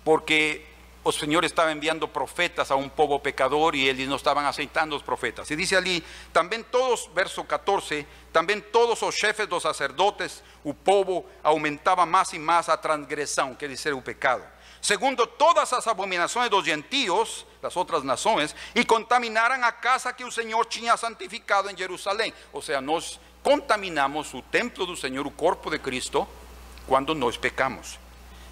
[SPEAKER 1] porque o Señor estaba enviando profetas a un povo pecador y ellos no estaban aceitando los profetas. Y dice allí, también todos, verso 14, también todos los jefes los sacerdotes, el povo aumentaba más y más a transgresión, que dice el pecado. Segundo, todas las abominaciones de los gentíos, las otras naciones, y contaminaran a casa que el Señor tenía santificado en Jerusalén. O sea, nos contaminamos el templo del Señor, el cuerpo de Cristo, cuando nos pecamos.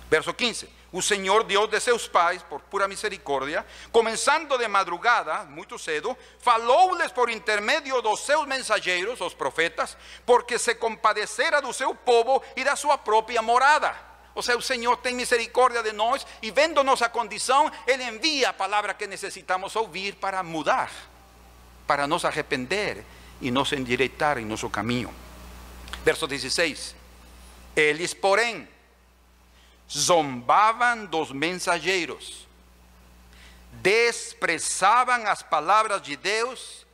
[SPEAKER 1] Verso 15. O Senhor Deus de seus pais, por pura misericórdia, começando de madrugada, muito cedo, falou-lhes por intermédio dos seus mensageiros, os profetas, porque se compadecera do seu povo e da sua própria morada. Ou seja, o Senhor tem misericórdia de nós e, vendo nossa condição, Ele envia a palavra que necessitamos ouvir para mudar, para nos arrepender e nos endireitar em nosso caminho. Verso 16: Eles, porém, zombavam dos mensageiros, desprezavam as palavras de Deus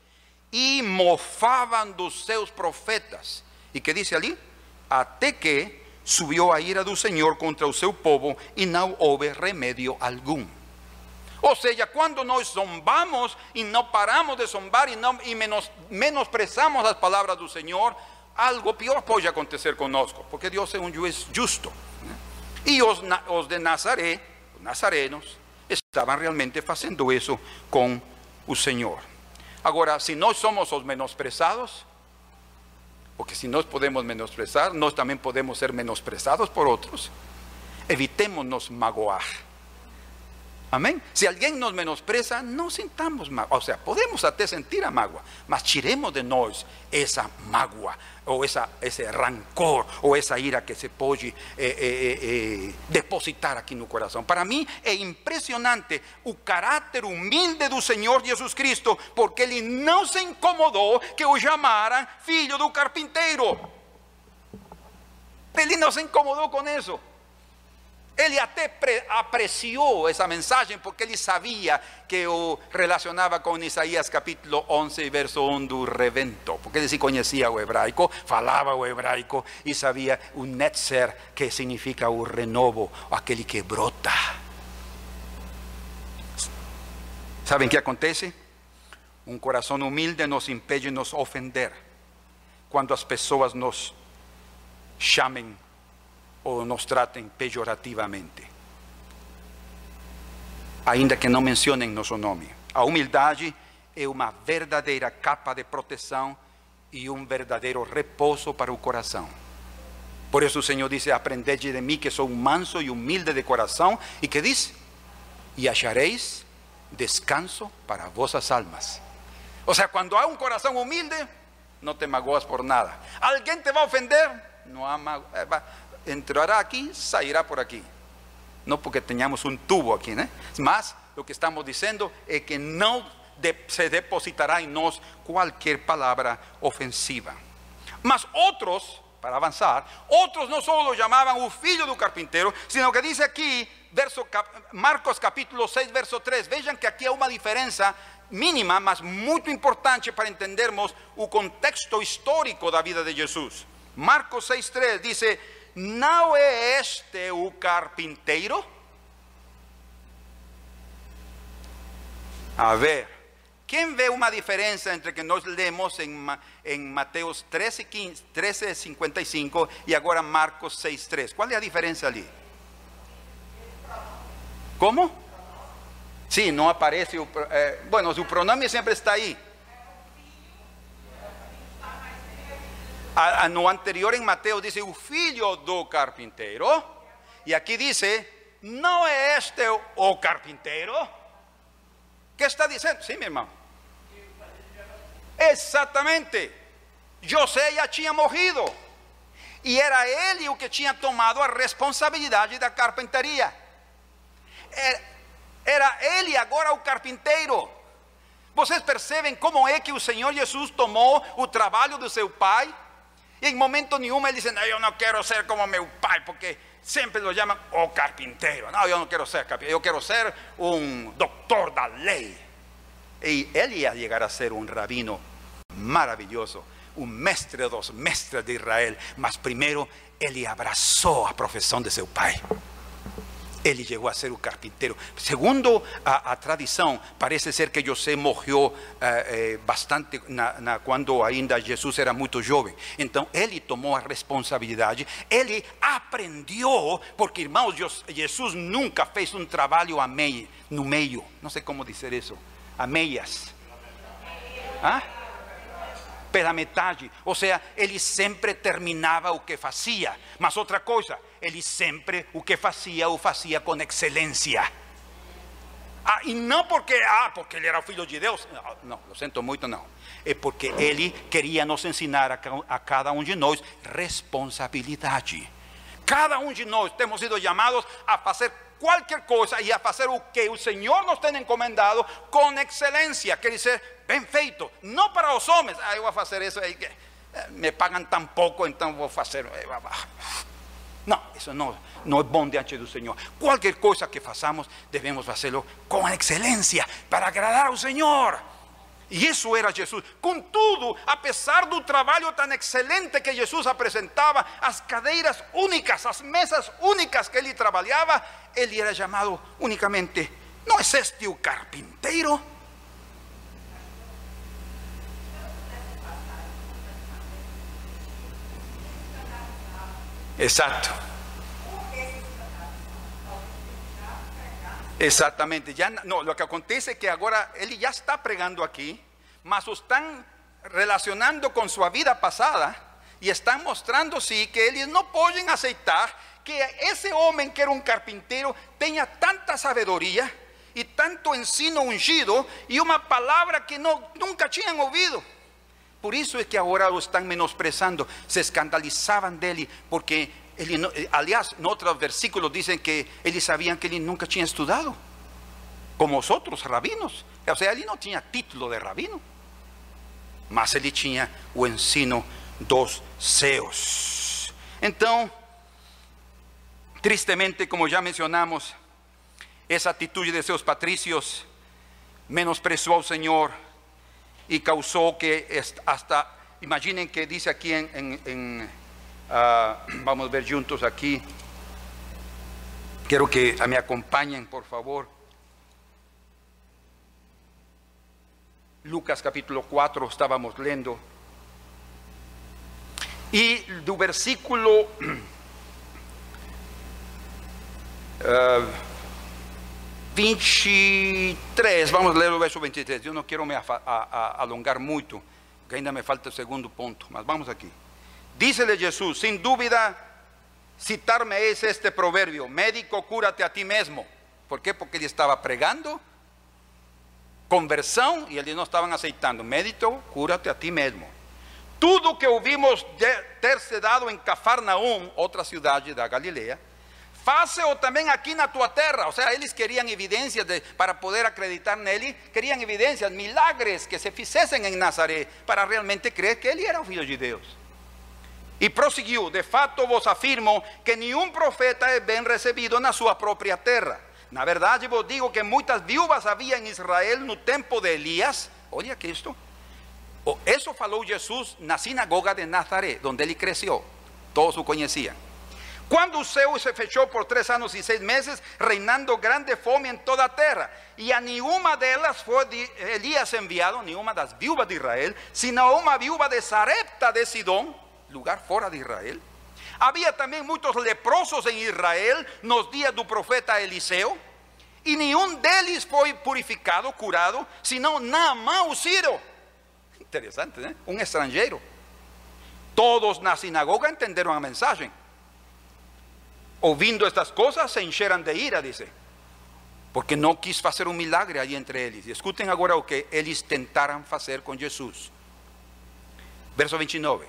[SPEAKER 1] e mofavam dos seus profetas. E que diz ali? Até que subiu a ira do Senhor contra o seu povo e não houve remédio algum. Ou seja, quando nós zombamos e não paramos de zombar e menos, menosprezamos as palavras do Senhor, algo pior pode acontecer conosco, porque Deus é um juiz justo. Y os, de Nazaret, los nazarenos, estaban realmente haciendo eso con el Señor. Ahora, si no somos los menosprezados, porque si nos podemos menosprezar, nos también podemos ser menosprezados por otros, evitémonos magoar. Amén. Si alguien nos menospreza, no sintamos mágoa. O sea, podemos hasta sentir a mágoa, mas tiremos de nós esa mágoa, esa, ese rancor, ou esa ira que se pode eh, eh, eh, eh, depositar aqui no coração. Para mim é impressionante o caráter humilde do Senhor Jesus Cristo, porque ele não se incomodou que o chamaram filho do carpinteiro. Ele não se incomodou com isso. Ele até apreciou essa mensagem porque ele sabia que o relacionava com Isaías capítulo 11, verso 1 do revento. Porque ele se conhecia o hebraico, falava o hebraico e sabia o netzer, que significa o renovo, aquele que brota. Sabem o que acontece? Um coração humilde nos impede nos ofender quando as pessoas nos chamem ou nos tratem pejorativamente. Ainda que não mencionem nosso nome. A humildade é uma verdadeira capa de proteção e um verdadeiro repouso para o coração. Por isso o Senhor disse: Aprendede de mim, que sou manso e humilde de coração, e que diz: E achareis descanso para vossas almas. Ou seja, quando há um coração humilde, não te magoas por nada. Alguém te vai ofender, não há magoa. Eh, entrará aquí, sairá por aquí. No porque tenhamos un tubo aquí, ¿no? Mas lo que estamos diciendo es que no se depositará en nos cualquier palabra ofensiva. Mas otros, para avanzar, otros no solo llamaban un filho do carpintero, sino que dice aquí, Marcos capítulo 6, verso 3, vean que aquí hay una diferencia mínima, mas muito importante para entendermos o contexto histórico da vida de Jesús. Marcos 6,3 dice: ¿No es este un carpintero? A ver, ¿quién ve una diferencia entre que nos leemos en, en Mateos 13, 13, 55 y ahora Marcos 6, 3? ¿Cuál es la diferencia allí? ¿Cómo? Sí, no aparece, eh, bueno, su pronombre siempre está ahí. A, no anterior en Mateo dice, un filho do carpintero. Y aquí dice, no es este o carpintero. ¿Qué está diciendo? Sí, mi hermano. Exactamente. José ya tinha morrido. E era ele o que tinha tomado a responsabilidade da carpintaria. Era ele agora o carpinteiro. Vocês percebem como é que o Senhor Jesus tomou o trabalho do seu pai? E em momento nenhum ele disse: não, Eu não quero ser como meu pai, porque sempre lo chamam o carpinteiro. Não, eu não quero ser carpinteiro, eu quero ser um doutor da lei. E ele ia chegar a ser um rabino maravilhoso, um mestre dos mestres de Israel. Mas primeiro ele abraçou a profissão de seu pai. Ele chegou a ser o carpinteiro. Segundo a, a parece ser que José morreu eh, eh, bastante na, na, ainda Jesus era muito jovem. Então, Ele tomou a responsabilidade. Ele aprendeu, porque irmãos, Jesus nunca fez um trabalho a meio, no meio. não sei como dizer isso, A medias. ¿Ah? Pela metade, ou seja, ele sempre terminava o que fazia. Mas outra coisa, ele sempre o que fazia, o fazia com excelência. Ah, e não porque, ah, porque ele era o filho de Deus. Não, não, lo sinto muito, não. É porque ele queria nos ensinar a, a cada um de nós responsabilidade. Cada um de nós temos sido chamados a fazer qualquer coisa e a fazer o que o Senhor nos tem encomendado com excelência. Quer dizer, bem feito. Não para os homens. Ah, eu vou fazer isso aí que eh, me pagam tão pouco, então vou fazer. Eh, não, isso não, não é bom diante do Senhor. Qualquer coisa que façamos, devemos fazê-lo com para agradar ao Senhor. E isso era Jesus. Contudo, apesar do trabalho tão excelente que Jesus apresentava, as cadeiras únicas, as mesas únicas que ele trabalhava, ele era chamado unicamente: Não é este o carpinteiro? Exato. Exatamente. Ya, no, lo que acontece es que ahora él ya está pregando aquí, mas están relacionando con su vida pasada y están mostrando sí que ellos no pueden aceptar que ese hombre que era un carpintero tenga tanta sabiduría y tanto ensino ungido y una palabra que no, nunca habían oído. Por eso es que ahora lo están menosprezando. Se escandalizaban de él porque, él, eh, aliás, en otros versículos dicen que ellos sabían que él nunca había estudiado, como otros rabinos. O sea, él no tenía título de rabino, mas él tenía o ensino dos seos. Entonces, tristemente, como ya mencionamos, esa actitud de seus patricios menospreció al Señor y causó que hasta, imaginen que dice aquí en, ah, vamos a ver juntos aquí, quiero que me acompañen por favor. Lucas capítulo 4 estábamos leyendo. Y del versículo uh, <clears throat> 23, vamos ler o verso 23. Eu não quero me alongar muito, que ainda me falta o segundo ponto, mas vamos aqui. Diz-lhe Jesus: sem dúvida, citar-me é este provérbio: médico, cura-te a ti mesmo. Por quê? Porque ele estava pregando conversão e eles não estavam aceitando. Médico, cura-te a ti mesmo. Tudo que ouvimos ter se dado em Cafarnaum, outra cidade da Galileia fase o também aqui na tua terra, ou seja, eles queriam evidências de, para poder acreditar nele, queriam evidências, milagres que se fizessem em Nazaré para realmente creer que ele era um filho de Deus. E prosseguiu: De fato vos afirmo que nenhum profeta é bem recebido na sua própria terra. Na verdade, vos digo que muitas viúvas havia em Israel no tempo de Elias. Olha que isto. Isso falou Jesus na sinagoga de Nazaré, onde ele cresceu. Todos o conheciam. Quando Zeus se fechou por três anos e seis meses, reinando grande fome em toda a terra. E a nenhuma delas foi Elías enviado, nenhuma das viúvas de Israel, senão uma viúva de Sarepta de Sidom, lugar fora de Israel. Havia também muitos leprosos em Israel nos dias do profeta Eliseu, e nenhum deles foi purificado, curado, senão Naamã o Ciro. Interessante, né? ¿eh? Um estrangeiro. Todos na sinagoga entenderam a mensagem. Ouvindo estas coisas, se encheram de ira, dice. Porque não quis fazer um milagre ali entre eles. Escutem agora o que eles tentaram fazer com Jesus. Verso 29.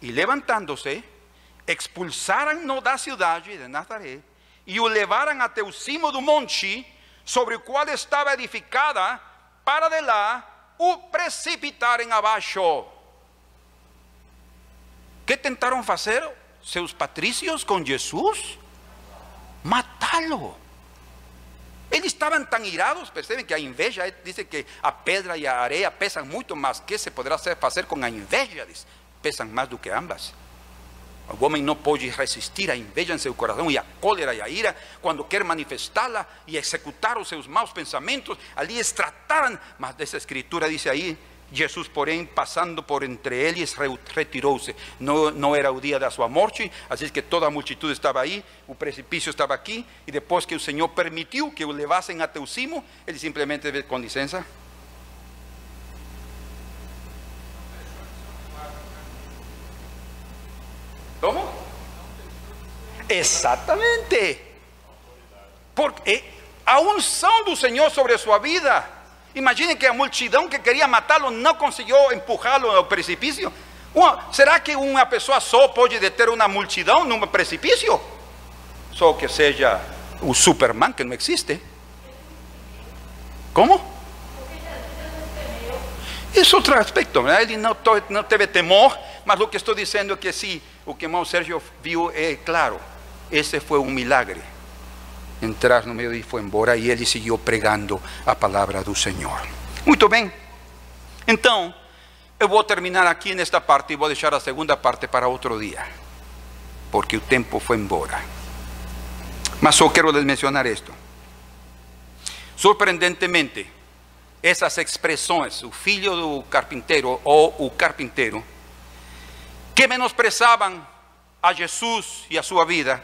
[SPEAKER 1] E levantando-se, expulsaram-no da cidade de Nazaré e o levaram até o cimo sobre o qual estava edificada, para de lá o precipitarem abaixo. que tentaram fazer seus patrícios com Jesus? Matá-lo. Eles estavam tão irados, percebem que a inveja diz que a pedra e a areia pesam muito mais. que se poderá fazer com a inveja? Diz, pesam mais do que ambas. O homem não pode resistir à inveja em seu coração e à cólera e à ira quando quer manifestá-la e executar os seus maus pensamentos. Ali eles trataram, mas dessa escritura diz aí Jesus, porém, passando por entre eles, retirou-se. Não, não era o dia da sua morte, que toda a multidão estava aí, o precipício estava aqui, e depois que o Senhor permitiu que o levassem até o cimo, ele simplesmente, com licença, Como? Exatamente. Porque a unção do Senhor sobre a sua vida. Imaginem que a multidão que queria matá-lo não conseguiu empurrá-lo ao precipício. será que uma pessoa só pode deter uma multidão num precipício? Só que seja o Superman, que não existe. Como? Isso é outro aspecto, né? ele não, não teve temor, mas o que estou dizendo é que sim, o que o irmão Sérgio viu é claro, esse foi um milagre. Entrar no meio e foi embora e ele seguiu pregando a palavra do Senhor. Muito bem, então eu vou terminar aqui nesta parte e vou deixar a segunda parte para outro dia, porque o tempo foi embora. Mas só quero les mencionar isto. Surpreendentemente, essas expressões, o filho do carpinteiro ou o carpinteiro, que menosprezavam a Jesus e a sua vida,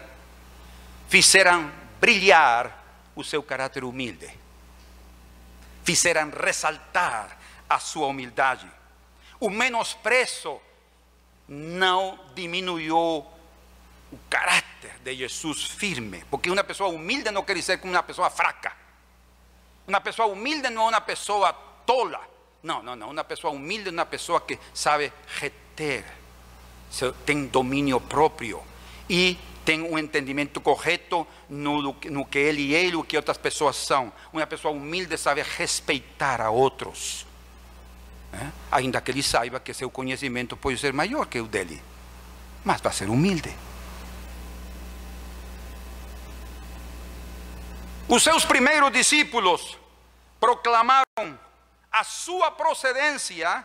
[SPEAKER 1] fizeram brilhar o seu caráter humilde, fizeram ressaltar a sua humildade. O menosprezo não diminuiu o caráter de Jesus firme, porque uma pessoa humilde não quer dizer como uma pessoa fraca. Uma pessoa humilde não é uma pessoa tola. Não, não, não. Uma pessoa humilde é uma pessoa que sabe reter, tem domínio próprio e tem um entendimento correto no, no que ele e ele, o que outras pessoas são. Uma pessoa humilde sabe respeitar a outros, né? ainda que ele saiba que seu conhecimento pode ser maior que o dele, mas vai ser humilde. Os seus primeiros discípulos proclamaram a sua procedência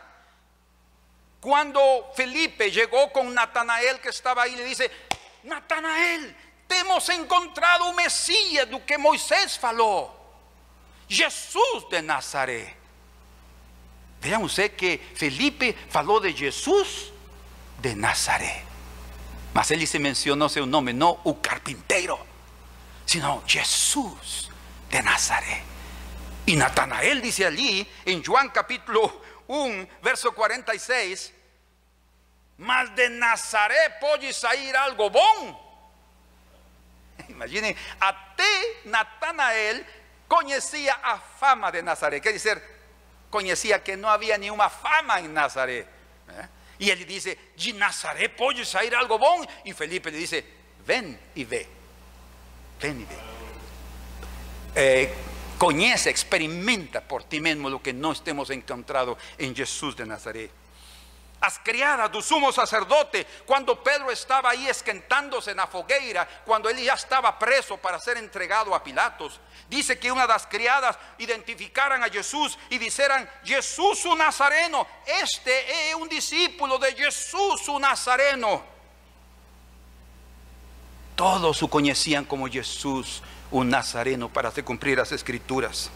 [SPEAKER 1] quando Felipe chegou com Natanael que estava aí e disse: Natanael, temos encontrado o Messias do que Moisés falou, Jesus de Nazaré. Vejam você que Felipe falou de Jesus de Nazaré. Mas ele se mencionou seu nome, não o carpinteiro sino Jesús de Nazaret. Y Natanael dice allí, en Juan capítulo 1, verso 46, mas de Nazaret puede salir algo bom. Imaginen, até Natanael conocía a fama de Nazaret, quiere decir, conocía que no había ni una fama en Nazaret. ¿eh? Y él dice, de Nazaret puede salir algo bom. Y Felipe le dice, ven y ve. Ven y ve. Eh, conhece, experimenta por ti mismo lo que no estemos encontrado en Jesús de Nazaret. As criadas do sumo sacerdote, quando Pedro estava aí esquentándose na fogueira, quando ele já estava preso para ser entregado a Pilatos, dice que uma das criadas identificaram a Jesus e disseram: Jesus o Nazareno, este é um discípulo de Jesus o Nazareno. Todos o conheciam como Jesus, o Nazareno, para hacer cumprir as escrituras.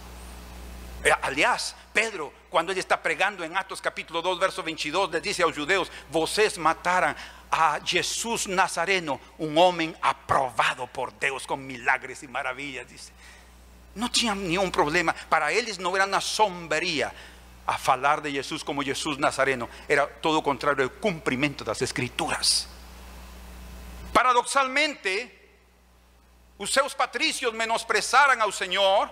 [SPEAKER 1] Eh, aliás, Pedro, quando ele está pregando em Atos capítulo 2, verso 22, le dice aos judeus: Vocês mataram a Jesus Nazareno, um homem aprovado por Deus com milagres e maravilhas. Dice. No tinham nenhum problema. Para eles não era uma sombria a de Jesus como Jesus Nazareno. Era todo o contrário, o cumprimento das Escrituras. Paradoxalmente, os seus patrícios menosprezaram ao Senhor,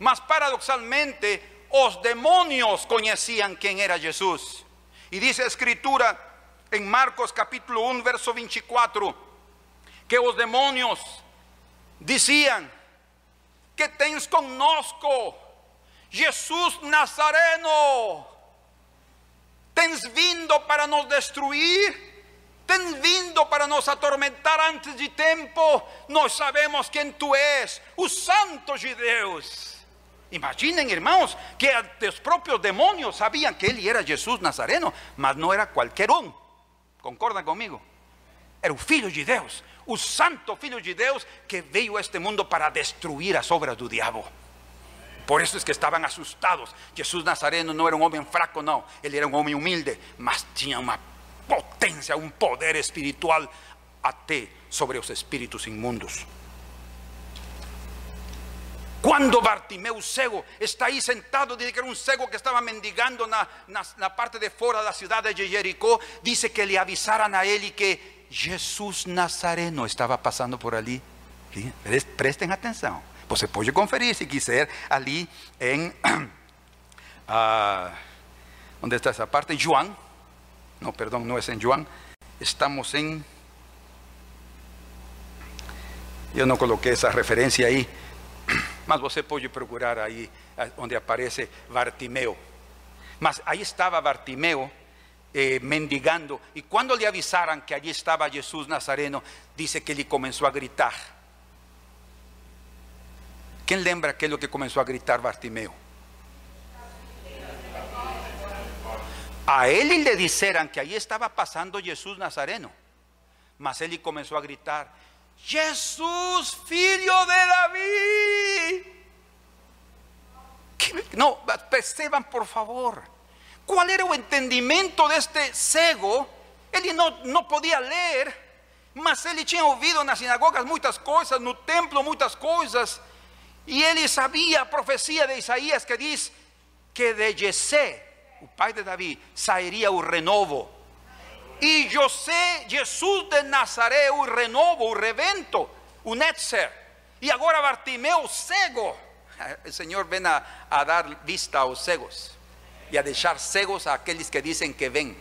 [SPEAKER 1] mas paradoxalmente, os demônios conheciam quem era Jesus. E diz a Escritura em Marcos capítulo 1, verso 24, que os demônios diziam: Que tens conosco, Jesus Nazareno? Tens vindo para nos destruir? Tens vindo para nos atormentar antes de tempo? Nós sabemos quem tu és, o Santo de Deus. Imaginen, hermanos, que los propios demonios sabían que él era Jesús Nazareno, mas no era cualquier un. ¿Concordan conmigo? Era un filho de Dios, un santo filho de Dios que veio a este mundo para destruir las obras del diablo. Por eso es que estaban asustados. Jesús Nazareno no era un hombre fraco, no. Él era un hombre humilde, mas tenía una potencia, un poder espiritual até sobre los espíritus inmundos. Cuando Bartimeu cego está ahí sentado, dice que era un cego que estaba mendigando en la parte de fuera de la ciudad de Jericó, dice que le avisaran a él y que Jesús Nazareno estaba pasando por allí. Presten atención. Se puede conferir si quiser allí en, uh, <clears throat> ¿dónde está esa parte? Juan. No, perdón, no es en Juan. Estamos en, yo no coloqué esa referencia ahí. <clears throat> Mas você pode procurar aí onde aparece Bartimeo. Mas aí estava Bartimeo eh, mendigando. E quando lhe avisaram que allí estava Jesus Nazareno, disse que ele começou a gritar. Quem lembra aquilo que começou a gritar Bartimeo? A ele lhe disseram que allí estava passando Jesus Nazareno. Mas ele começou a gritar: Jesús, filho de David. No, perceban por favor. ¿Cuál era el entendimiento de este cego? Él no, no podía leer, mas él tinha ouvido nas sinagogas muitas coisas, no templo muitas coisas, e ele sabia a profecia de Isaías que diz que de Jessé, o pai de Davi, sairia o renovo y yo sé Jesús de Nazaret, un renovo, un revento, un etzer. Y ahora Bartimeo cego. <laughs> El Señor ven a, dar vista a los cegos y a dejar cegos a aquellos que dicen que ven.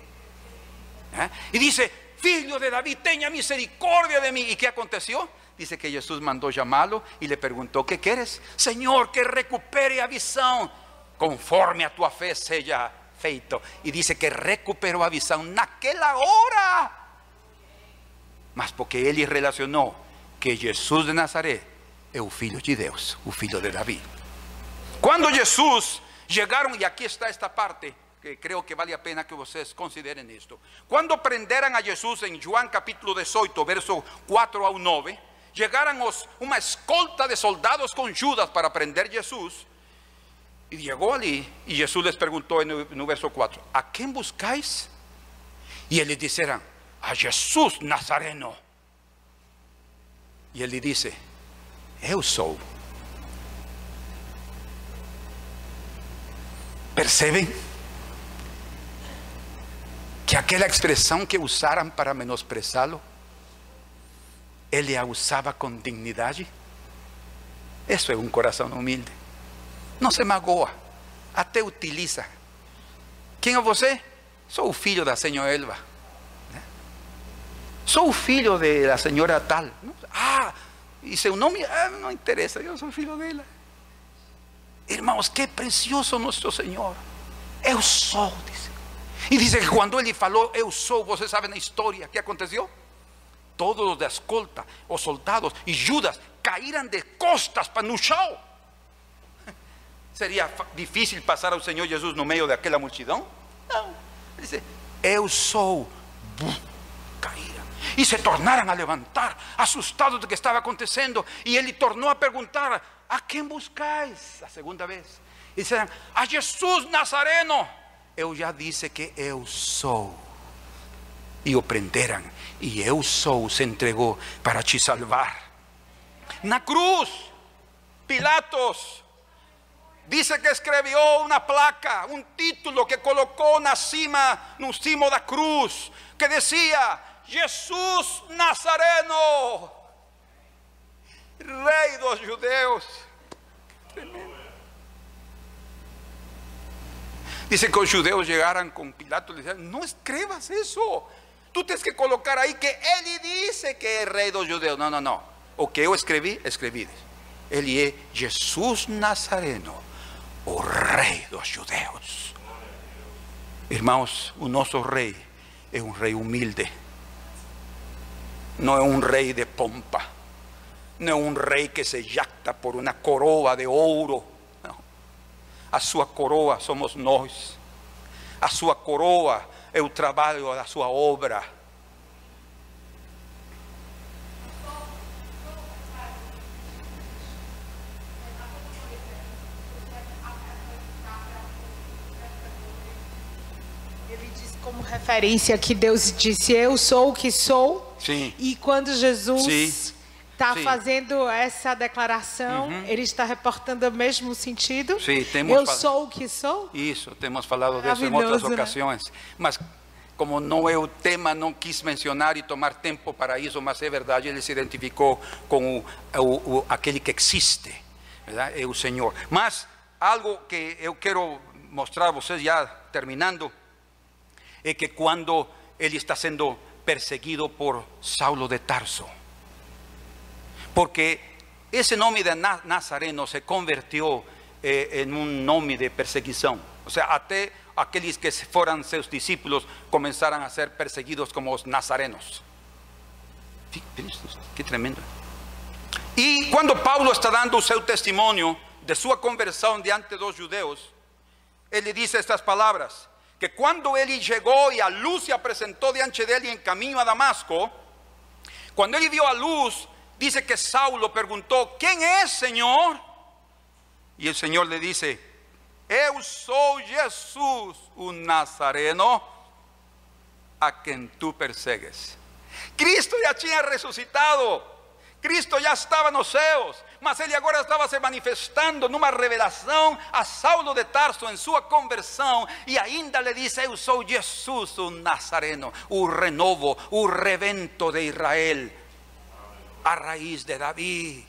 [SPEAKER 1] ¿Eh? Y dice, Filho de David, tenga misericordia de mí. ¿Y qué aconteció? Dice que Jesús mandó llamarlo y le preguntó, ¿qué quieres? Señor, que recupere a visión conforme a tu fe sea feito. Y dice que recuperó a visão naquela hora. Mas porque él relacionó que Jesús de Nazaret es el filho de Dios, el filho de David. Cuando Jesús llegaron, y aquí está esta parte, que creo que vale la pena que ustedes consideren esto. Cuando prenderan a Jesús en Juan capítulo 18, verso 4 a 9, llegaron una escolta de soldados con Judas para prender Jesús. Y llegó allí y Jesús les preguntó en el, verso 4, ¿a quién buscáis? Y él les dijeron, a Jesús Nazareno. Y él le dice, yo soy. ¿Perciben? Que aquella expresión que usaran para menosprezarlo, él la usaba con dignidad. Eso es un corazón humilde. Não se magoa, até utiliza. Quem é você? Sou o filho da senhora Elva. Sou o filho da senhora tal. Ah, e seu nome ah, não interessa, eu sou filho dela. Irmãos, que precioso nosso Senhor. Eu sou, diz. E diz que quando ele falou, eu sou, você sabe na história, que aconteceu? Todos os da escolta, os soldados e Judas caíram de costas para no chão. Seria difícil passar ao Senhor Jesus no meio daquela multidão? Não. Ele disse: Eu sou. Caíram. E se tornaram a levantar, assustados do que estava acontecendo. E ele tornou a perguntar: A quem buscais? A segunda vez. E disseram: A Jesus Nazareno. Eu já disse que eu sou. E o prenderam. E eu sou se entregou para te salvar. Na cruz Pilatos dice que escribió una placa, un título que colocó na cima, no cimo da cruz, que decía, Jesús Nazareno, Rey de los judeos. Dice que los judeos llegaran con Pilato y le decían, no escribas eso. Tú tienes que colocar ahí que él dice que es rey de los judeos. No, no, no. O que yo escribí, escribí. Él es Jesús Nazareno, rey de los judeos. Hermanos, un oso rey es un rey humilde. No es un rey de pompa. No es un rey que se jacta por una coroa de oro. A su coroa somos nós. A su coroa é o trabalho da sua obra.
[SPEAKER 2] Como referência que Deus disse: Eu sou o que sou.
[SPEAKER 1] Sim.
[SPEAKER 2] E quando Jesus está fazendo essa declaração, ele está reportando o mesmo sentido.
[SPEAKER 1] Sim, temos
[SPEAKER 2] Eu sou o que sou.
[SPEAKER 1] Isso, temos falado disso em outras
[SPEAKER 2] né?
[SPEAKER 1] ocasiões. Mas como não é o tema, não quis mencionar e tomar tempo para isso, mas é verdade, ele se identificou com o, o- o- aquele que existe, verdade? é o Senhor. Mas algo que eu quero mostrar a vocês, já terminando, es que cuando él está siendo perseguido por Saulo de Tarso. Porque ese nombre de Nazareno se convirtió eh, en un nombre de perseguição. O sea, até aquellos que fueran sus discípulos comenzaron a ser perseguidos como los nazarenos. Qué tremendo. Y cuando Pablo está dando su testimonio de su conversión diante de los judeos, él le dice estas palabras. Que quando ele chegou e a luz se apresentou diante dele em caminho a Damasco, quando ele viu a luz, dice que Saulo perguntou: Quem é, Senhor? E o Senhor lhe disse: Eu sou Jesus, o Nazareno, a quem tu persegues. Cristo já tinha ressuscitado. Cristo já estava nos céus, mas ele agora estava se manifestando numa revelação a Saulo de Tarso em sua conversão, e ainda lhe diz: Eu sou Jesus, o Nazareno, o renovo, o revento de Israel, a raiz de David.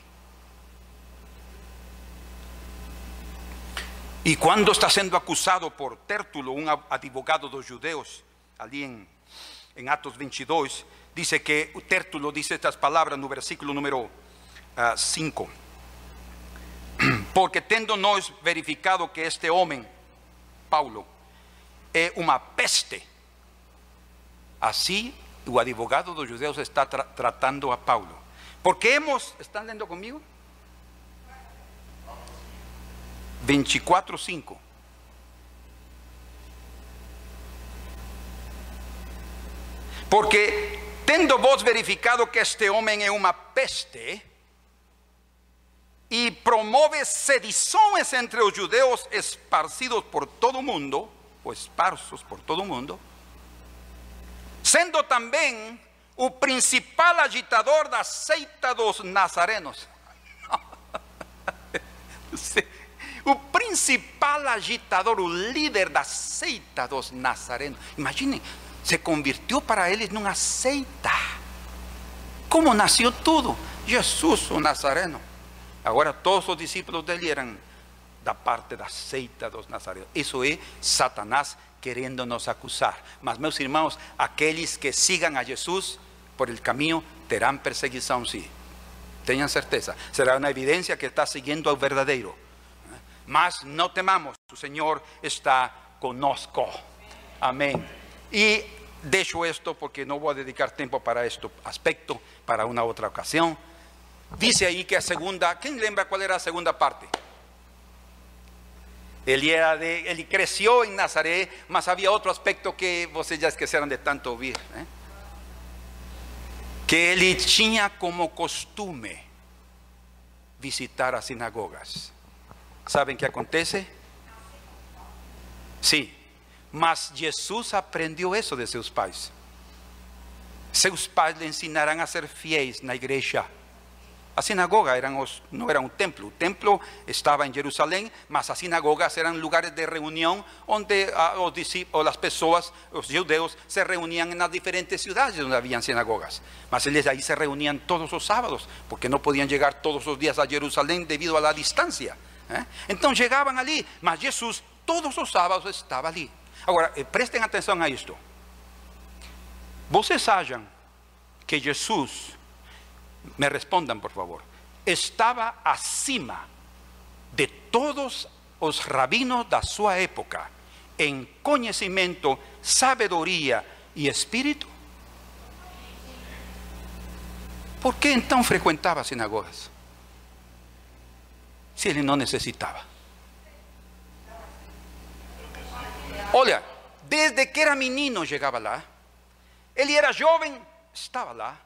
[SPEAKER 1] E quando está sendo acusado por Tértulo, um advogado dos judeus, ali em, em Atos 22, dice que Tértulo dice estas palabras no versículo número 5. <clears throat> Porque tendo nós verificado que este homem, Paulo, é uma peste, assim o advogado dos judeus está tra- tratando a Paulo. Porque hemos, ¿están lendo comigo? 24:5. Porque tendo vos verificado que este homem é uma peste e promove sedições entre os judeus esparcidos por todo o mundo, ou esparsos por todo o mundo, sendo também o principal agitador da seita dos nazarenos. <laughs> o principal agitador, o líder da seita dos nazarenos. Imaginem, se convirtió para eles numa seita. Como nasceu tudo? Jesus, o Nazareno. Agora todos os discípulos dele eram da parte da seita dos nazarenos. Isso é Satanás querendo nos acusar. Mas, meus irmãos, aqueles que sigam a Jesus por el caminho terão perseguição, sim. Tenham certeza. Será uma evidência que está seguindo ao verdadeiro. Mas não temamos, o Senhor está conosco. Amém. E deixo esto porque não vou dedicar tempo para este aspecto, para uma outra ocasião. Dice aí que a segunda, quem lembra qual era a segunda parte? Era de, ele cresceu em Nazaré, mas havia outro aspecto que vocês já esqueceram de tanto ouvir. né? Que ele tinha como costume visitar as sinagogas. ¿Saben qué acontece? Sí, mas Jesus aprendeu isso de seus pais. Seus pais lhe ensinarão a ser fiéis na igreja. La sinagoga no era un templo. El templo estaba en Jerusalén, mas las sinagogas eran lugares de reunión donde ah, las personas, los judeos, se reunían en las diferentes ciudades donde habían sinagogas. Mas ellos ahí se reunían todos los sábados, porque no podían llegar todos los días a Jerusalén debido a la distancia. ¿eh? Entonces llegaban allí, mas Jesús todos los sábados estaba allí. Ahora, eh, presten atención a esto. Vocês acham que Jesús me respondan por favor, estaba acima de todos os rabinos da sua época em conhecimento, sabedoria e espírito? Por que então frequentava sinagogas? Se ele não necessitava. Olha, desde que era menino chegava lá. Ele era jovem, estava lá.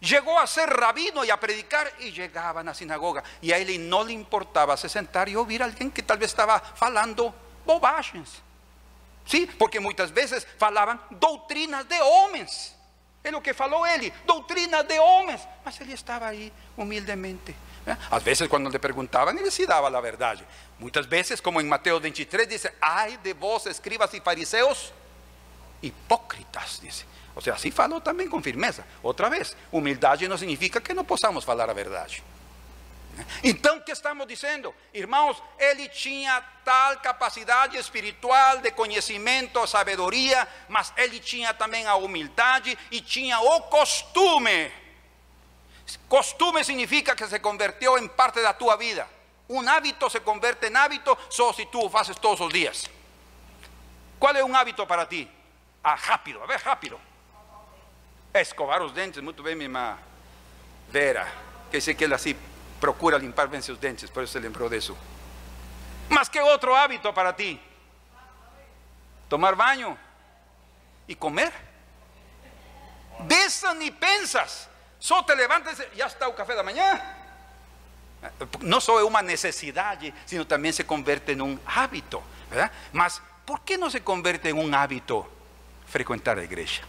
[SPEAKER 1] Llegó a ser rabino y a predicar y llegaba a la sinagoga. Y a él no le importaba se sentar y oír a alguien que tal vez estaba falando bobagens. Sí, porque muchas veces falaban doutrinas de hombres. Es lo que falou ele, doutrinas de hombres. Mas ele estaba ahí humildemente. ¿Eh? A veces cuando le preguntaban, él sí daba la verdad. Muchas veces, como en Mateo 23, dice, ay de vos, escribas y fariseos, hipócritas, dice. O sea, así falou também com firmeza. Outra vez, humildade não significa que não possamos falar a verdade. Então, o que estamos dizendo? Irmãos, ele tinha tal capacidade espiritual de conhecimento, sabedoria, mas ele tinha também a humildade e tinha o costume. Costume significa que se convertiu em parte da tua vida. Um hábito se converte em hábito só se tu o fazes todos os dias. Qual é um hábito para ti? Ah, rápido, a ver, rápido. Escovar os dentes, muito bem, minha irmã Vera, que sei que ela assim procura limpar bem seus dentes, por isso se lembrou disso. Mas que outro hábito para ti? Tomar banho e comer. Dessa nem pensas, só te levantas e já está o café da manhã. Não só é uma necessidade, sino também se converte em um hábito. ¿verdad? Mas, por que não se converte em um hábito frequentar a igreja?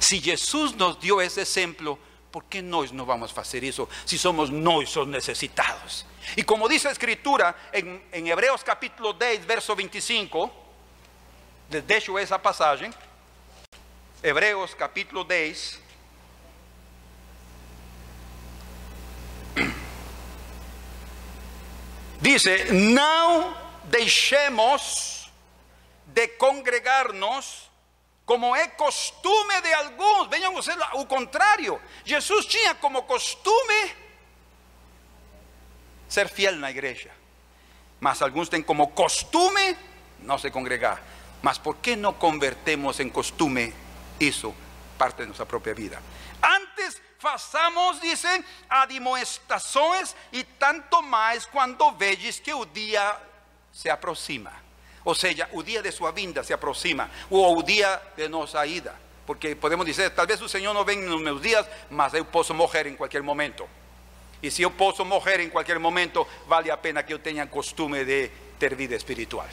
[SPEAKER 1] Si Jesús nos dio ese ejemplo, ¿por qué nós no vamos a hacer eso si somos nós os necesitados? Y como dice la escritura en, en Hebreos capítulo 10, verso 25, les dejo esa pasaje, Hebreos capítulo 10, dice, no deixemos de congregarnos como é costume de alguns, venham vocês o contrário. Jesus tinha como costume ser fiel na igreja, mas alguns têm como costume não se congregar. Mas por que não convertemos em costume isso, parte de nossa própria vida? Antes façamos, dizem, admoestações e tanto mais quando vedes que o dia se aproxima. Ou seja, o dia de sua vinda se aproxima, ou o dia de nossa ida. Porque podemos dizer, talvez o Senhor não venha nos meus dias, mas eu posso morrer em qualquer momento. E se eu posso morrer em qualquer momento, vale a pena que eu tenha costume de ter vida espiritual.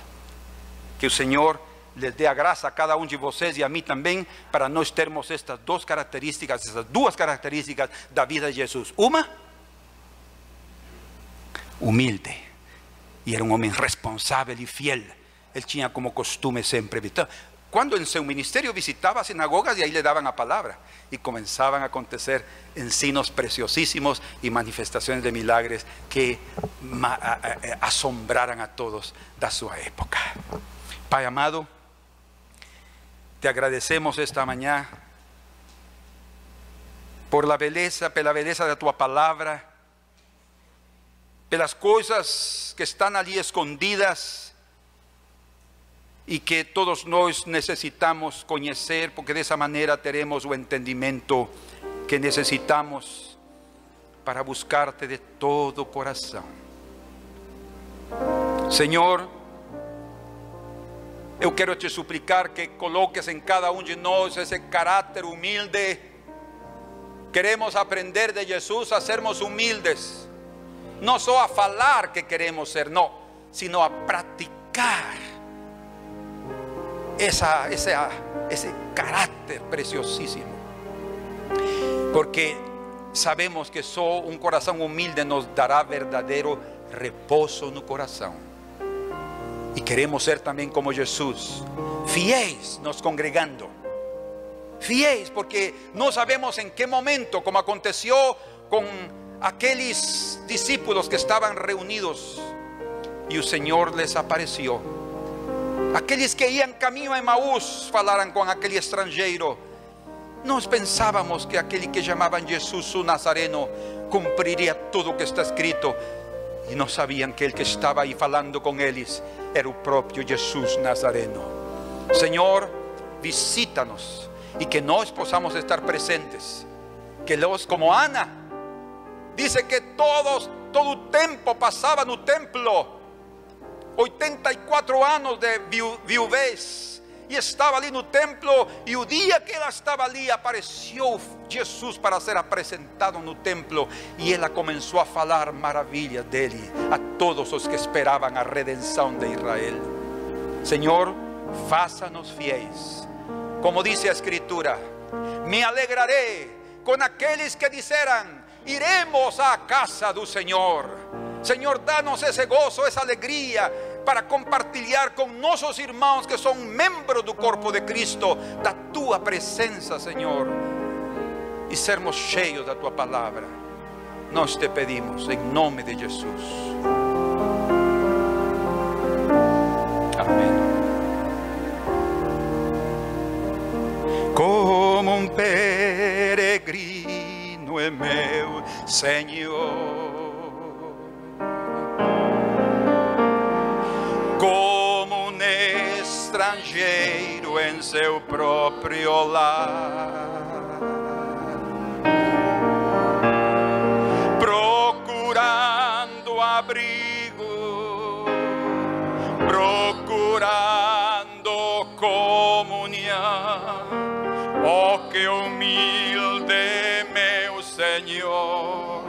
[SPEAKER 1] Que o Senhor les dê a graça a cada um de vocês e a mim também, para nós termos estas duas características, essas duas características da vida de Jesus. Uma, humilde. E era um homem responsável e fiel. Ele tinha como costume sempre visitar. Quando em seu ministério visitava as sinagogas e aí lhe davam a palavra. E começavam a acontecer ensinos preciosíssimos e manifestações de milagres que assombraram a todos da sua época. Pai amado, te agradecemos esta manhã por la beleza, pela beleza da tua palavra, pelas coisas que estão ali escondidas e que todos nós necessitamos conhecer, porque dessa maneira teremos o entendimento que necessitamos para buscarte de todo o coração. Eu quero te suplicar que coloques em cada um de nós esse caráter humilde. Queremos aprender de Jesus a sermos humildes, não só a falar que queremos ser, não, sino a praticar esa, ese carácter preciosísimo. Porque sabemos que só um coração humilde nos dará verdadeiro reposo no coração. E queremos ser também como Jesus, fiéis nos congregando. Fiéis, porque não sabemos em que momento, como aconteceu com aqueles discípulos que estavam reunidos e o Senhor les apareceu. Aqueles que iam caminho a Emaús falaram com aquele estrangeiro. Nós pensávamos que aquele que chamavam Jesus o Nazareno cumpriria tudo o que está escrito. E não sabiam que ele que estava aí falando com eles era o próprio Jesus Nazareno. Senhor, visita-nos e que nós possamos estar presentes. Que los, como Ana, dice que todos, todo o tempo passava no templo 84 anos de viu, viuvez e estava ali no templo. E o dia que ela estava ali, apareceu Jesus para ser apresentado no templo. E ela começou a falar maravilhas dele a todos os que esperavam a redenção de Israel. Senhor, faça-nos fiéis. Como diz a Escritura, me alegrarei com aqueles que disseram: iremos à casa do Senhor. Senhor, dá-nos esse gozo, essa alegria para compartilhar com nossos irmãos que são membros do corpo de Cristo, da tua presença, Senhor, e sermos cheios da tua palavra. Nós te pedimos em nome de Jesus. Amém. Como um peregrino é meu Senhor. Estrangeiro em seu próprio lar, procurando abrigo, procurando comunhão, oh que humilde meu Senhor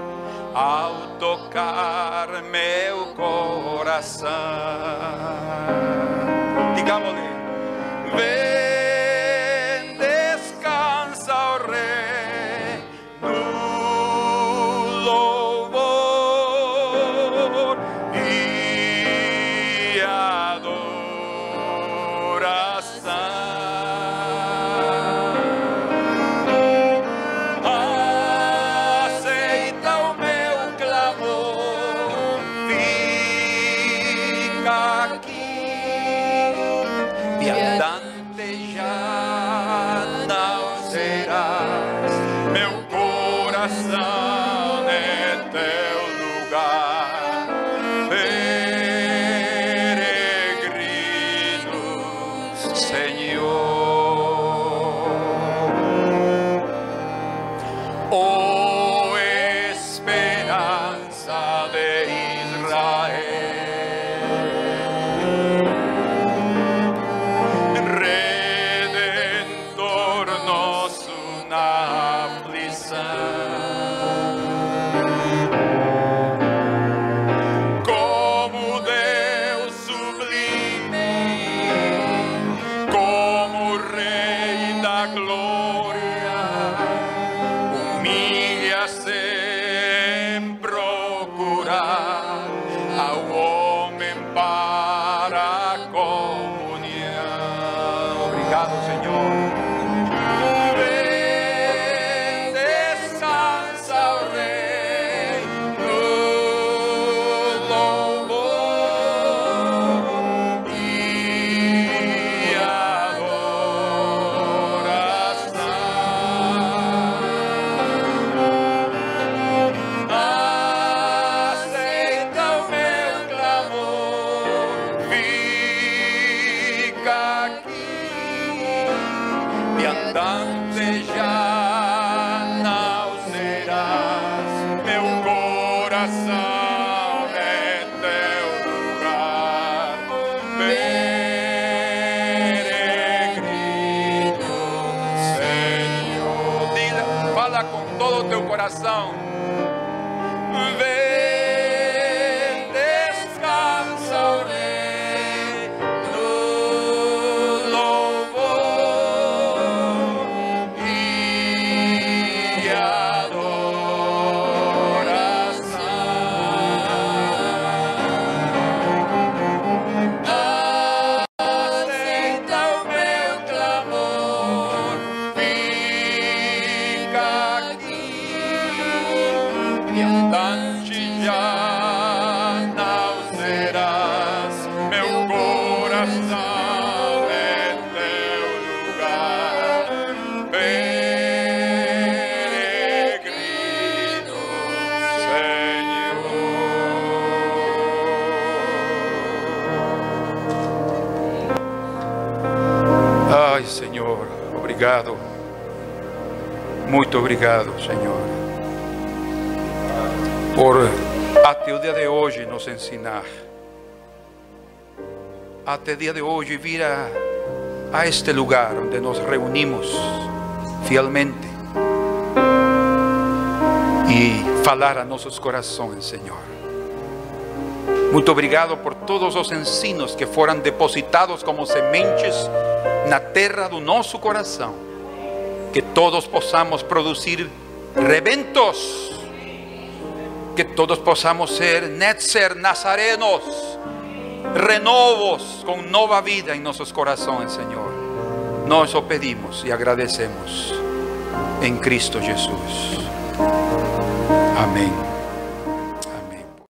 [SPEAKER 1] ao tocar meu coração. Digámosle, Baby. Obrigado, Senhor, por até o dia de hoje nos ensinar. Até o dia de hoje vir a, a este lugar onde nos reunimos fielmente e falar a nossos corações, Senhor. Muito obrigado por todos os ensinos que foram depositados como sementes na terra do nosso coração. Que todos possamos produzir rebentos. Que todos possamos ser Netzer nazarenos, renovos com nova vida em nossos corações, Senhor. Nós o pedimos e agradecemos em Cristo Jesus. Amém.